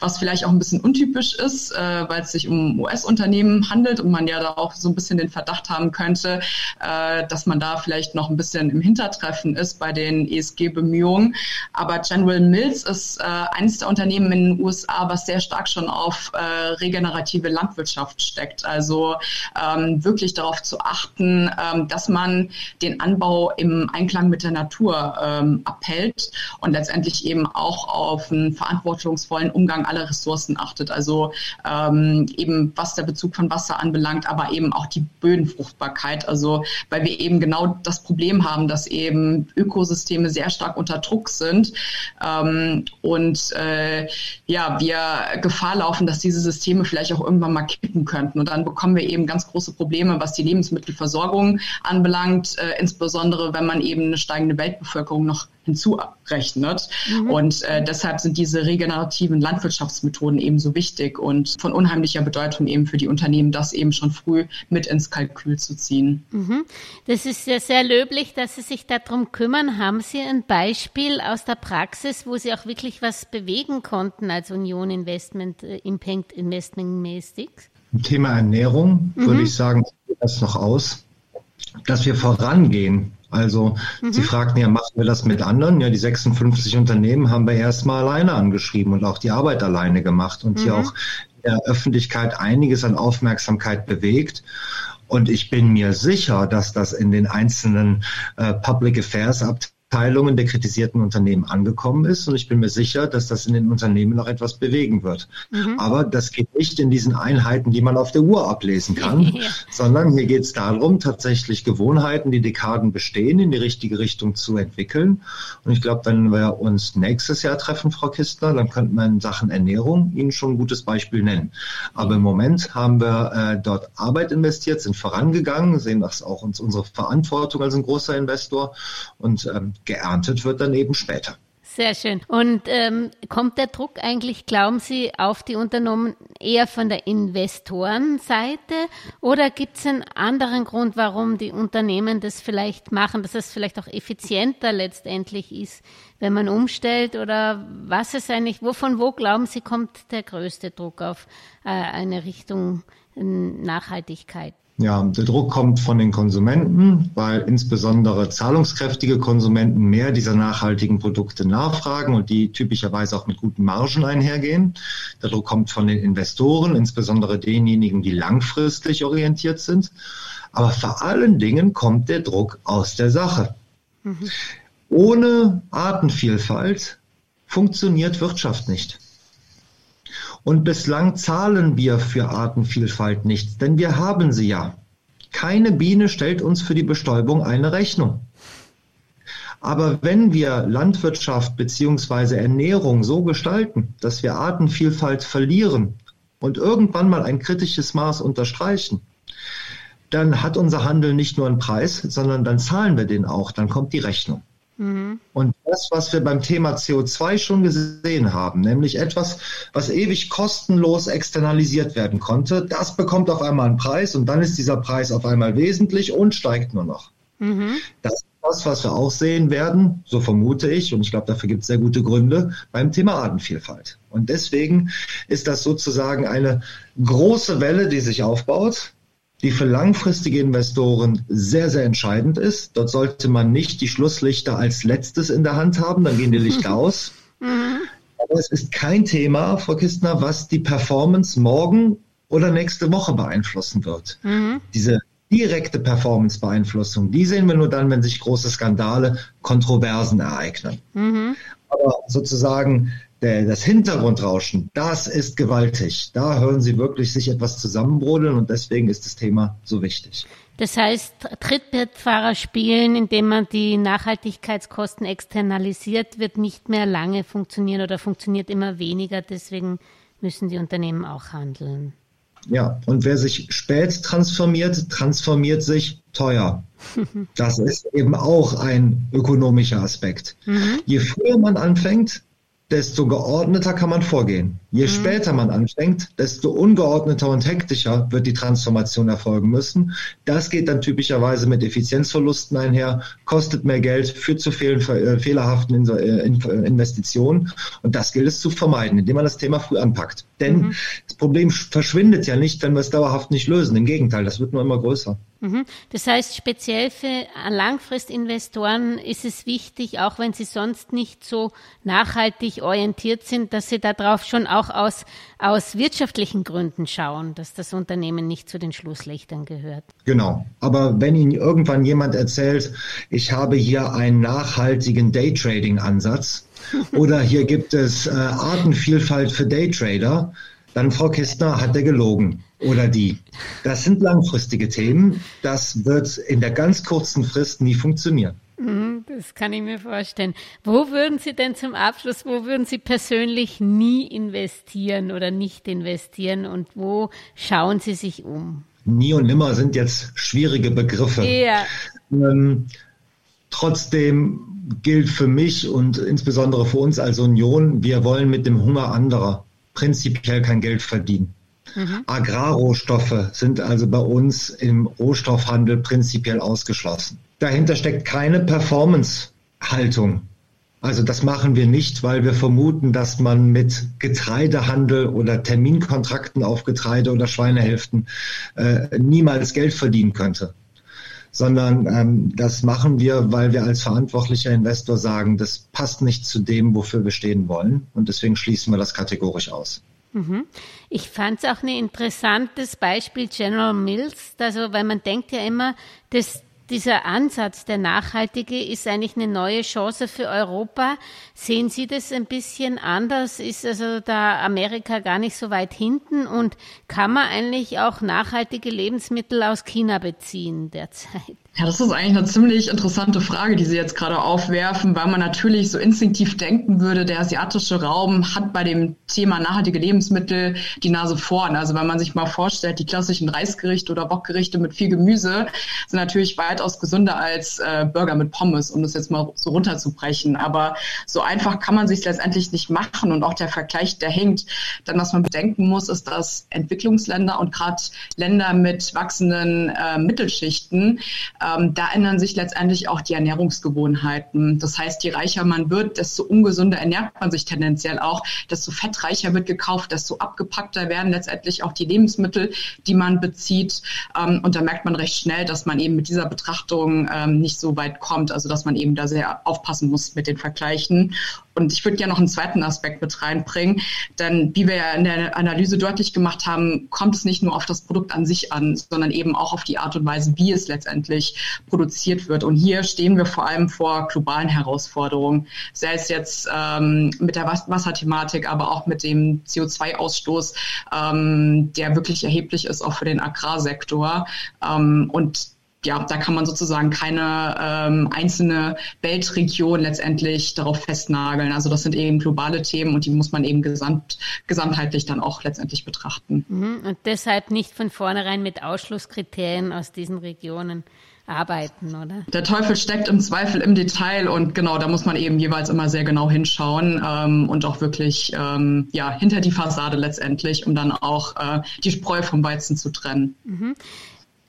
was vielleicht auch ein bisschen untypisch ist, äh, weil es sich um US-Unternehmen handelt und man ja da auch so ein bisschen den Verdacht haben könnte, äh, dass man da vielleicht noch ein bisschen im Hintertreffen ist bei den ESG-Bemühungen. Aber General Mills ist äh, eines der Unternehmen in den USA, was sehr stark schon auf äh, regenerative Landwirtschaft stellt steckt. Also ähm, wirklich darauf zu achten, ähm, dass man den Anbau im Einklang mit der Natur ähm, abhält und letztendlich eben auch auf einen verantwortungsvollen Umgang aller Ressourcen achtet. Also ähm, eben was der Bezug von Wasser anbelangt, aber eben auch die Bödenfruchtbarkeit. Also weil wir eben genau das Problem haben, dass eben Ökosysteme sehr stark unter Druck sind ähm, und äh, ja wir Gefahr laufen, dass diese Systeme vielleicht auch irgendwann mal kippen können könnten. Und dann bekommen wir eben ganz große Probleme, was die Lebensmittelversorgung anbelangt, äh, insbesondere wenn man eben eine steigende Weltbevölkerung noch hinzurechnet. Mhm. Und äh, deshalb sind diese regenerativen Landwirtschaftsmethoden eben so wichtig und von unheimlicher Bedeutung eben für die Unternehmen, das eben schon früh mit ins Kalkül zu ziehen. Mhm. Das ist ja sehr löblich, dass Sie sich darum kümmern. Haben Sie ein Beispiel aus der Praxis, wo Sie auch wirklich was bewegen konnten als Union Investment, äh, Impact Investment mäßig? Thema Ernährung mhm. würde ich sagen, das noch aus, dass wir vorangehen also mhm. Sie fragten ja, machen wir das mit anderen? Ja, die 56 Unternehmen haben wir erstmal alleine angeschrieben und auch die Arbeit alleine gemacht und mhm. hier auch in der Öffentlichkeit einiges an Aufmerksamkeit bewegt. Und ich bin mir sicher, dass das in den einzelnen äh, Public Affairs Abteilungen Teilungen der kritisierten Unternehmen angekommen ist. Und ich bin mir sicher, dass das in den Unternehmen noch etwas bewegen wird. Mhm. Aber das geht nicht in diesen Einheiten, die man auf der Uhr ablesen kann, ja. sondern hier geht es darum, tatsächlich Gewohnheiten, die Dekaden bestehen, in die richtige Richtung zu entwickeln. Und ich glaube, wenn wir uns nächstes Jahr treffen, Frau Kistner, dann könnte man in Sachen Ernährung Ihnen schon ein gutes Beispiel nennen. Aber im Moment haben wir äh, dort Arbeit investiert, sind vorangegangen, sehen das auch uns unsere Verantwortung als ein großer Investor und ähm, geerntet wird dann eben später. Sehr schön. Und ähm, kommt der Druck eigentlich, glauben Sie, auf die Unternehmen eher von der Investorenseite oder gibt es einen anderen Grund, warum die Unternehmen das vielleicht machen, dass es vielleicht auch effizienter letztendlich ist, wenn man umstellt oder was ist eigentlich, wovon wo glauben Sie, kommt der größte Druck auf äh, eine Richtung Nachhaltigkeit? Ja, der Druck kommt von den Konsumenten, weil insbesondere zahlungskräftige Konsumenten mehr dieser nachhaltigen Produkte nachfragen und die typischerweise auch mit guten Margen einhergehen. Der Druck kommt von den Investoren, insbesondere denjenigen, die langfristig orientiert sind. Aber vor allen Dingen kommt der Druck aus der Sache. Mhm. Ohne Artenvielfalt funktioniert Wirtschaft nicht. Und bislang zahlen wir für Artenvielfalt nichts, denn wir haben sie ja. Keine Biene stellt uns für die Bestäubung eine Rechnung. Aber wenn wir Landwirtschaft beziehungsweise Ernährung so gestalten, dass wir Artenvielfalt verlieren und irgendwann mal ein kritisches Maß unterstreichen, dann hat unser Handel nicht nur einen Preis, sondern dann zahlen wir den auch, dann kommt die Rechnung. Mhm. Und das, was wir beim Thema CO2 schon gesehen haben, nämlich etwas, was ewig kostenlos externalisiert werden konnte, das bekommt auf einmal einen Preis und dann ist dieser Preis auf einmal wesentlich und steigt nur noch. Mhm. Das ist das, was wir auch sehen werden, so vermute ich, und ich glaube, dafür gibt es sehr gute Gründe, beim Thema Artenvielfalt. Und deswegen ist das sozusagen eine große Welle, die sich aufbaut die für langfristige Investoren sehr, sehr entscheidend ist. Dort sollte man nicht die Schlusslichter als letztes in der Hand haben, dann gehen die Lichter aus. Mhm. Aber es ist kein Thema, Frau Kistner, was die Performance morgen oder nächste Woche beeinflussen wird. Mhm. Diese direkte Performance-Beeinflussung, die sehen wir nur dann, wenn sich große Skandale, Kontroversen ereignen. Mhm. Aber sozusagen der, das Hintergrundrauschen, das ist gewaltig. Da hören Sie wirklich sich etwas zusammenbrodeln und deswegen ist das Thema so wichtig. Das heißt, Trittbrettfahrer spielen, indem man die Nachhaltigkeitskosten externalisiert, wird nicht mehr lange funktionieren oder funktioniert immer weniger. Deswegen müssen die Unternehmen auch handeln. Ja, und wer sich spät transformiert, transformiert sich teuer. Das ist eben auch ein ökonomischer Aspekt. Mhm. Je früher man anfängt, desto geordneter kann man vorgehen. Je mhm. später man anfängt, desto ungeordneter und hektischer wird die Transformation erfolgen müssen. Das geht dann typischerweise mit Effizienzverlusten einher, kostet mehr Geld, führt zu fehl, äh, fehlerhaften äh, Investitionen. Und das gilt es zu vermeiden, indem man das Thema früh anpackt. Denn mhm. das Problem verschwindet ja nicht, wenn wir es dauerhaft nicht lösen. Im Gegenteil, das wird nur immer größer. Mhm. Das heißt, speziell für Langfristinvestoren ist es wichtig, auch wenn sie sonst nicht so nachhaltig orientiert sind, dass sie darauf schon auch aus, aus wirtschaftlichen Gründen schauen, dass das Unternehmen nicht zu den Schlusslichtern gehört. Genau. Aber wenn Ihnen irgendwann jemand erzählt, ich habe hier einen nachhaltigen Daytrading-Ansatz oder hier gibt es äh, Artenvielfalt für Daytrader, dann, Frau Kistner, hat er gelogen oder die. Das sind langfristige Themen. Das wird in der ganz kurzen Frist nie funktionieren. Mhm, das kann ich mir vorstellen. Wo würden Sie denn zum Abschluss, wo würden Sie persönlich nie investieren oder nicht investieren und wo schauen Sie sich um? Nie und nimmer sind jetzt schwierige Begriffe. Ja. Ähm, trotzdem gilt für mich und insbesondere für uns als Union, wir wollen mit dem Hunger anderer prinzipiell kein Geld verdienen. Mhm. Agrarrohstoffe sind also bei uns im Rohstoffhandel prinzipiell ausgeschlossen. Dahinter steckt keine Performance-Haltung. Also das machen wir nicht, weil wir vermuten, dass man mit Getreidehandel oder Terminkontrakten auf Getreide oder Schweinehälften äh, niemals Geld verdienen könnte. Sondern ähm, das machen wir, weil wir als verantwortlicher Investor sagen, das passt nicht zu dem, wofür wir stehen wollen. Und deswegen schließen wir das kategorisch aus. Mhm. Ich fand es auch ein interessantes Beispiel General Mills, also weil man denkt ja immer, dass dieser Ansatz, der nachhaltige, ist eigentlich eine neue Chance für Europa. Sehen Sie das ein bisschen anders? Ist also da Amerika gar nicht so weit hinten? Und kann man eigentlich auch nachhaltige Lebensmittel aus China beziehen derzeit? Ja, das ist eigentlich eine ziemlich interessante Frage, die Sie jetzt gerade aufwerfen, weil man natürlich so instinktiv denken würde, der asiatische Raum hat bei dem Thema nachhaltige Lebensmittel die Nase vorn. Also wenn man sich mal vorstellt, die klassischen Reisgerichte oder Bockgerichte mit viel Gemüse sind natürlich weitaus gesünder als äh, Burger mit Pommes, um das jetzt mal so runterzubrechen. Aber so einfach kann man sich letztendlich nicht machen und auch der Vergleich, der hängt. Dann, was man bedenken muss, ist, dass Entwicklungsländer und gerade Länder mit wachsenden äh, Mittelschichten ähm, da ändern sich letztendlich auch die Ernährungsgewohnheiten. Das heißt, je reicher man wird, desto ungesünder ernährt man sich tendenziell auch, desto fettreicher wird gekauft, desto abgepackter werden letztendlich auch die Lebensmittel, die man bezieht. Ähm, und da merkt man recht schnell, dass man eben mit dieser Betrachtung ähm, nicht so weit kommt, also dass man eben da sehr aufpassen muss mit den Vergleichen. Und ich würde gerne noch einen zweiten Aspekt mit reinbringen, denn wie wir ja in der Analyse deutlich gemacht haben, kommt es nicht nur auf das Produkt an sich an, sondern eben auch auf die Art und Weise, wie es letztendlich produziert wird. Und hier stehen wir vor allem vor globalen Herausforderungen, sei es jetzt ähm, mit der Wasserthematik, aber auch mit dem CO2-Ausstoß, ähm, der wirklich erheblich ist, auch für den Agrarsektor. Ähm, und ja, da kann man sozusagen keine ähm, einzelne Weltregion letztendlich darauf festnageln. Also das sind eben globale Themen und die muss man eben gesamt, gesamtheitlich dann auch letztendlich betrachten. Mhm. Und deshalb nicht von vornherein mit Ausschlusskriterien aus diesen Regionen arbeiten, oder? Der Teufel steckt im Zweifel im Detail und genau, da muss man eben jeweils immer sehr genau hinschauen ähm, und auch wirklich ähm, ja hinter die Fassade letztendlich, um dann auch äh, die Spreu vom Weizen zu trennen. Mhm.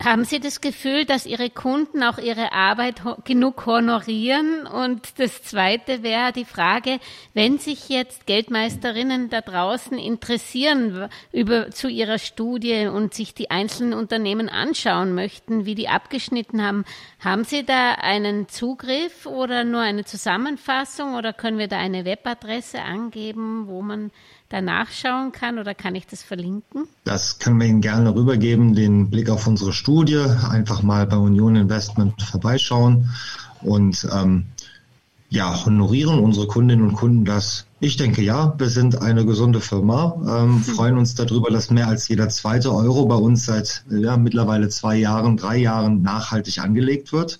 Haben Sie das Gefühl, dass Ihre Kunden auch ihre Arbeit genug honorieren? Und das Zweite wäre die Frage, wenn sich jetzt Geldmeisterinnen da draußen interessieren über, zu Ihrer Studie und sich die einzelnen Unternehmen anschauen möchten, wie die abgeschnitten haben, haben Sie da einen Zugriff oder nur eine Zusammenfassung oder können wir da eine Webadresse angeben, wo man da nachschauen kann oder kann ich das verlinken? Das können wir Ihnen gerne rübergeben, den Blick auf unsere Studie, einfach mal bei Union Investment vorbeischauen und ähm, ja, honorieren unsere Kundinnen und Kunden das? Ich denke ja, wir sind eine gesunde Firma, ähm, mhm. freuen uns darüber, dass mehr als jeder zweite Euro bei uns seit ja, mittlerweile zwei Jahren, drei Jahren nachhaltig angelegt wird.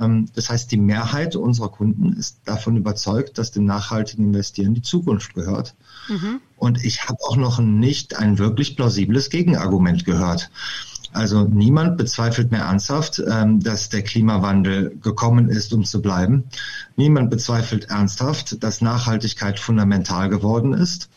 Ähm, das heißt, die Mehrheit unserer Kunden ist davon überzeugt, dass dem nachhaltigen Investieren die Zukunft gehört. Mhm. Und ich habe auch noch nicht ein wirklich plausibles Gegenargument gehört. Also niemand bezweifelt mehr ernsthaft, ähm, dass der Klimawandel gekommen ist, um zu bleiben. Niemand bezweifelt ernsthaft, dass Nachhaltigkeit fundamental geworden ist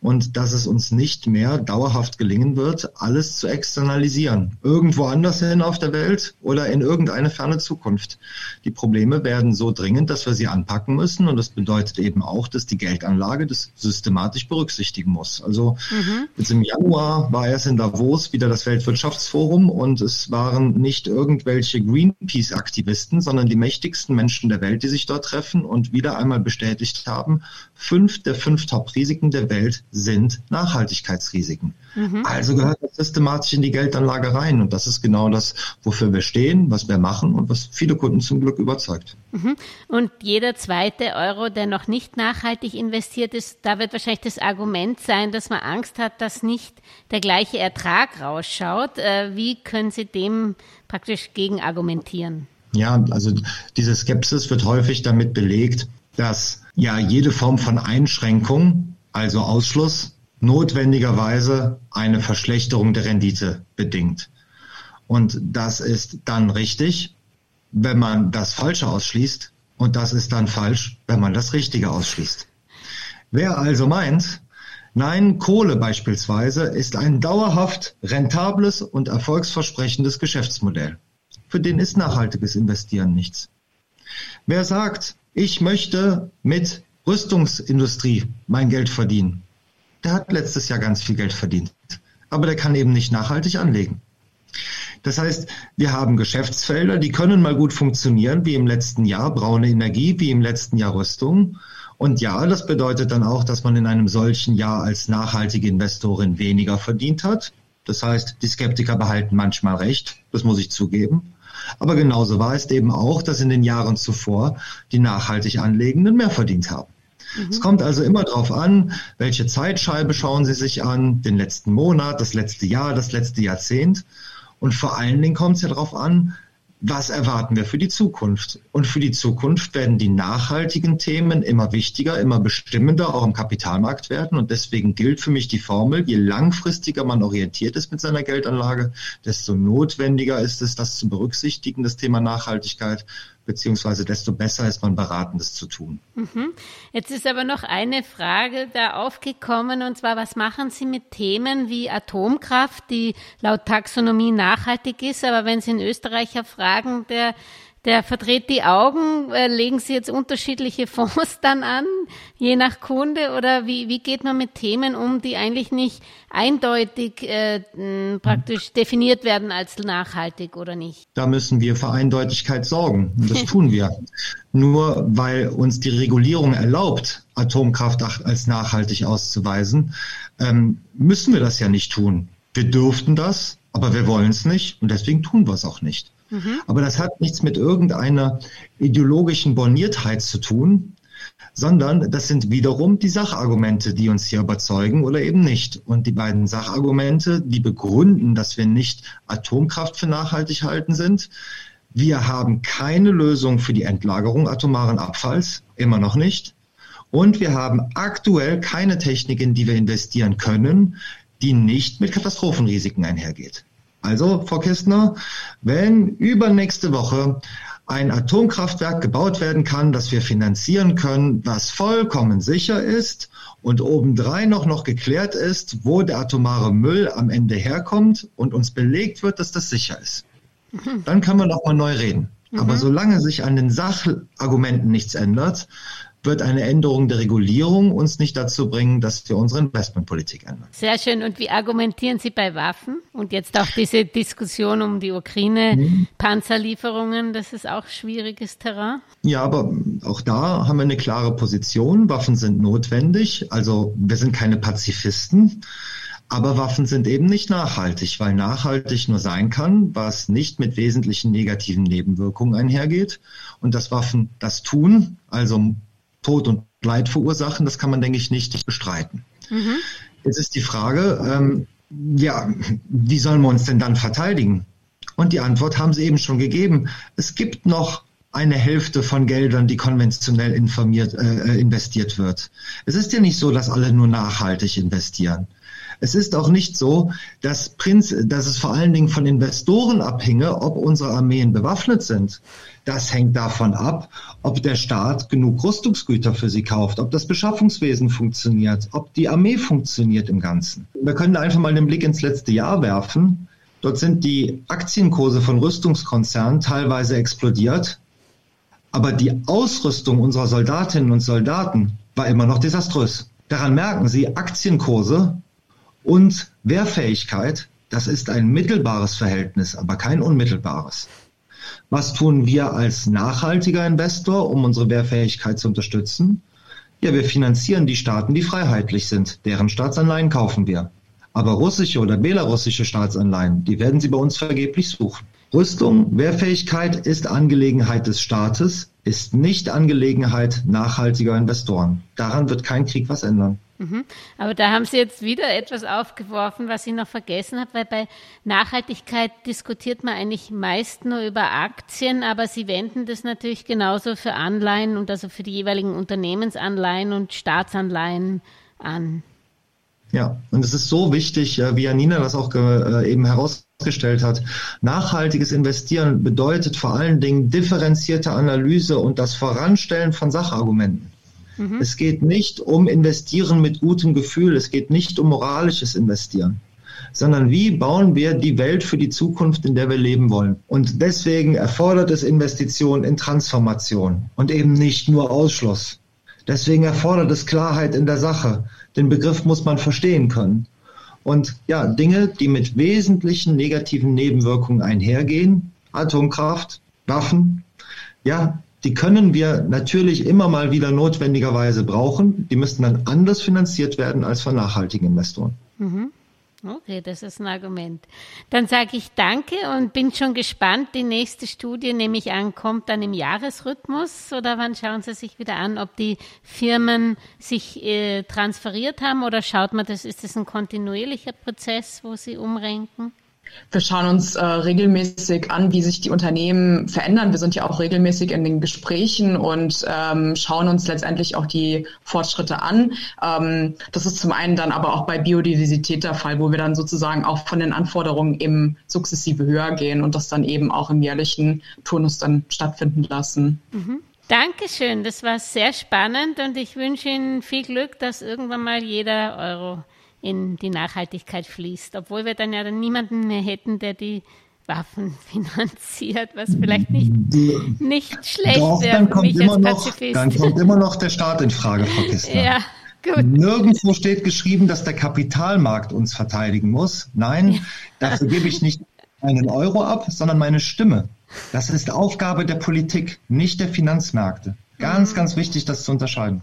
und dass es uns nicht mehr dauerhaft gelingen wird, alles zu externalisieren. Irgendwo anders hin auf der Welt oder in irgendeine ferne Zukunft. Die Probleme werden so dringend, dass wir sie anpacken müssen und das bedeutet eben auch, dass die Geldanlage das systematisch berücksichtigen muss. Also mhm. jetzt im Januar war erst in Davos wieder das Weltwirtschaftsforum und es waren nicht irgendwelche Greenpeace-Aktivisten, sondern die mächtigsten Menschen der Welt, die sich dort treffen und wieder einmal bestätigt haben, fünf der fünf Top-Risiken der Welt sind Nachhaltigkeitsrisiken. Mhm. Also gehört das systematisch in die Geldanlage rein. Und das ist genau das, wofür wir stehen, was wir machen und was viele Kunden zum Glück überzeugt. Mhm. Und jeder zweite Euro, der noch nicht nachhaltig investiert ist, da wird wahrscheinlich das Argument sein, dass man Angst hat, dass nicht der gleiche Ertrag rausschaut. Äh, wie können Sie dem praktisch gegen argumentieren? Ja, also diese Skepsis wird häufig damit belegt, dass ja jede Form von Einschränkung, also Ausschluss, notwendigerweise eine Verschlechterung der Rendite bedingt. Und das ist dann richtig, wenn man das Falsche ausschließt. Und das ist dann falsch, wenn man das Richtige ausschließt. Wer also meint, nein, Kohle beispielsweise ist ein dauerhaft rentables und erfolgsversprechendes Geschäftsmodell. Für den ist nachhaltiges Investieren nichts. Wer sagt, ich möchte mit Rüstungsindustrie mein Geld verdienen, der hat letztes Jahr ganz viel Geld verdient. Aber der kann eben nicht nachhaltig anlegen. Das heißt, wir haben Geschäftsfelder, die können mal gut funktionieren, wie im letzten Jahr braune Energie, wie im letzten Jahr Rüstung. Und ja, das bedeutet dann auch, dass man in einem solchen Jahr als nachhaltige Investorin weniger verdient hat. Das heißt, die Skeptiker behalten manchmal recht, das muss ich zugeben. Aber genauso war es eben auch, dass in den Jahren zuvor die nachhaltig Anlegenden mehr verdient haben. Mhm. Es kommt also immer darauf an, welche Zeitscheibe schauen Sie sich an, den letzten Monat, das letzte Jahr, das letzte Jahrzehnt. Und vor allen Dingen kommt es ja darauf an, was erwarten wir für die Zukunft? Und für die Zukunft werden die nachhaltigen Themen immer wichtiger, immer bestimmender, auch im Kapitalmarkt werden. Und deswegen gilt für mich die Formel, je langfristiger man orientiert ist mit seiner Geldanlage, desto notwendiger ist es, das zu berücksichtigen, das Thema Nachhaltigkeit beziehungsweise desto besser ist man beraten, das zu tun. Mhm. Jetzt ist aber noch eine Frage da aufgekommen, und zwar, was machen Sie mit Themen wie Atomkraft, die laut Taxonomie nachhaltig ist, aber wenn Sie einen Österreicher fragen, der der verdreht die Augen. Äh, legen Sie jetzt unterschiedliche Fonds dann an, je nach Kunde? Oder wie, wie geht man mit Themen um, die eigentlich nicht eindeutig äh, praktisch definiert werden als nachhaltig oder nicht? Da müssen wir für Eindeutigkeit sorgen. Und das tun wir. Nur weil uns die Regulierung erlaubt, Atomkraft als nachhaltig auszuweisen, ähm, müssen wir das ja nicht tun. Wir dürften das, aber wir wollen es nicht und deswegen tun wir es auch nicht. Mhm. Aber das hat nichts mit irgendeiner ideologischen Borniertheit zu tun, sondern das sind wiederum die Sachargumente, die uns hier überzeugen oder eben nicht. Und die beiden Sachargumente, die begründen, dass wir nicht Atomkraft für nachhaltig halten sind. Wir haben keine Lösung für die Endlagerung atomaren Abfalls, immer noch nicht. Und wir haben aktuell keine Technik, in die wir investieren können, die nicht mit Katastrophenrisiken einhergeht. Also, Frau Kistner, wenn übernächste Woche ein Atomkraftwerk gebaut werden kann, das wir finanzieren können, was vollkommen sicher ist und obendrein noch, noch geklärt ist, wo der atomare Müll am Ende herkommt und uns belegt wird, dass das sicher ist. Mhm. Dann können wir nochmal neu reden. Mhm. Aber solange sich an den Sachargumenten nichts ändert, wird eine Änderung der Regulierung uns nicht dazu bringen, dass wir unsere Investmentpolitik ändern. Sehr schön. Und wie argumentieren Sie bei Waffen? Und jetzt auch diese Diskussion um die Ukraine, mhm. Panzerlieferungen, das ist auch schwieriges Terrain. Ja, aber auch da haben wir eine klare Position. Waffen sind notwendig. Also wir sind keine Pazifisten. Aber Waffen sind eben nicht nachhaltig, weil nachhaltig nur sein kann, was nicht mit wesentlichen negativen Nebenwirkungen einhergeht. Und dass Waffen das tun, also Tod und Leid verursachen, das kann man, denke ich, nicht bestreiten. Mhm. Jetzt ist die Frage, ähm, ja, wie sollen wir uns denn dann verteidigen? Und die Antwort haben Sie eben schon gegeben. Es gibt noch eine Hälfte von Geldern, die konventionell informiert, äh, investiert wird. Es ist ja nicht so, dass alle nur nachhaltig investieren. Es ist auch nicht so, dass, Prinz, dass es vor allen Dingen von Investoren abhinge, ob unsere Armeen bewaffnet sind. Das hängt davon ab, ob der Staat genug Rüstungsgüter für sie kauft, ob das Beschaffungswesen funktioniert, ob die Armee funktioniert im Ganzen. Wir können einfach mal den Blick ins letzte Jahr werfen. Dort sind die Aktienkurse von Rüstungskonzernen teilweise explodiert, aber die Ausrüstung unserer Soldatinnen und Soldaten war immer noch desaströs. Daran merken Sie, Aktienkurse und Wehrfähigkeit, das ist ein mittelbares Verhältnis, aber kein unmittelbares. Was tun wir als nachhaltiger Investor, um unsere Wehrfähigkeit zu unterstützen? Ja, wir finanzieren die Staaten, die freiheitlich sind. Deren Staatsanleihen kaufen wir. Aber russische oder belarussische Staatsanleihen, die werden Sie bei uns vergeblich suchen. Rüstung, Wehrfähigkeit ist Angelegenheit des Staates, ist nicht Angelegenheit nachhaltiger Investoren. Daran wird kein Krieg was ändern. Mhm. Aber da haben Sie jetzt wieder etwas aufgeworfen, was ich noch vergessen habe, weil bei Nachhaltigkeit diskutiert man eigentlich meist nur über Aktien, aber Sie wenden das natürlich genauso für Anleihen und also für die jeweiligen Unternehmensanleihen und Staatsanleihen an. Ja, und es ist so wichtig, wie Janina das auch äh, eben herausgestellt hat. Nachhaltiges Investieren bedeutet vor allen Dingen differenzierte Analyse und das Voranstellen von Sachargumenten. Mhm. Es geht nicht um Investieren mit gutem Gefühl, es geht nicht um moralisches Investieren, sondern wie bauen wir die Welt für die Zukunft, in der wir leben wollen. Und deswegen erfordert es Investitionen in Transformation und eben nicht nur Ausschluss. Deswegen erfordert es Klarheit in der Sache. Den Begriff muss man verstehen können. Und ja, Dinge, die mit wesentlichen negativen Nebenwirkungen einhergehen, Atomkraft, Waffen, ja, die können wir natürlich immer mal wieder notwendigerweise brauchen. Die müssten dann anders finanziert werden als von nachhaltigen Investoren. Mhm. Okay, das ist ein Argument. Dann sage ich danke und bin schon gespannt. Die nächste Studie, nehme ich an, kommt dann im Jahresrhythmus oder wann schauen Sie sich wieder an, ob die Firmen sich äh, transferiert haben oder schaut man das, ist das ein kontinuierlicher Prozess, wo Sie umrenken? Wir schauen uns äh, regelmäßig an, wie sich die Unternehmen verändern. Wir sind ja auch regelmäßig in den Gesprächen und ähm, schauen uns letztendlich auch die Fortschritte an. Ähm, das ist zum einen dann aber auch bei Biodiversität der Fall, wo wir dann sozusagen auch von den Anforderungen eben sukzessive höher gehen und das dann eben auch im jährlichen Turnus dann stattfinden lassen. Mhm. Dankeschön, das war sehr spannend und ich wünsche Ihnen viel Glück, dass irgendwann mal jeder Euro in die Nachhaltigkeit fließt, obwohl wir dann ja dann niemanden mehr hätten, der die Waffen finanziert, was vielleicht nicht, nicht schlecht Doch, wäre dann kommt, immer noch, dann kommt immer noch der Staat in Frage, Frau Kistner. Ja, gut. Nirgendwo steht geschrieben, dass der Kapitalmarkt uns verteidigen muss. Nein, ja. dafür gebe ich nicht einen Euro ab, sondern meine Stimme. Das ist Aufgabe der Politik, nicht der Finanzmärkte. Ganz, mhm. ganz wichtig, das zu unterscheiden.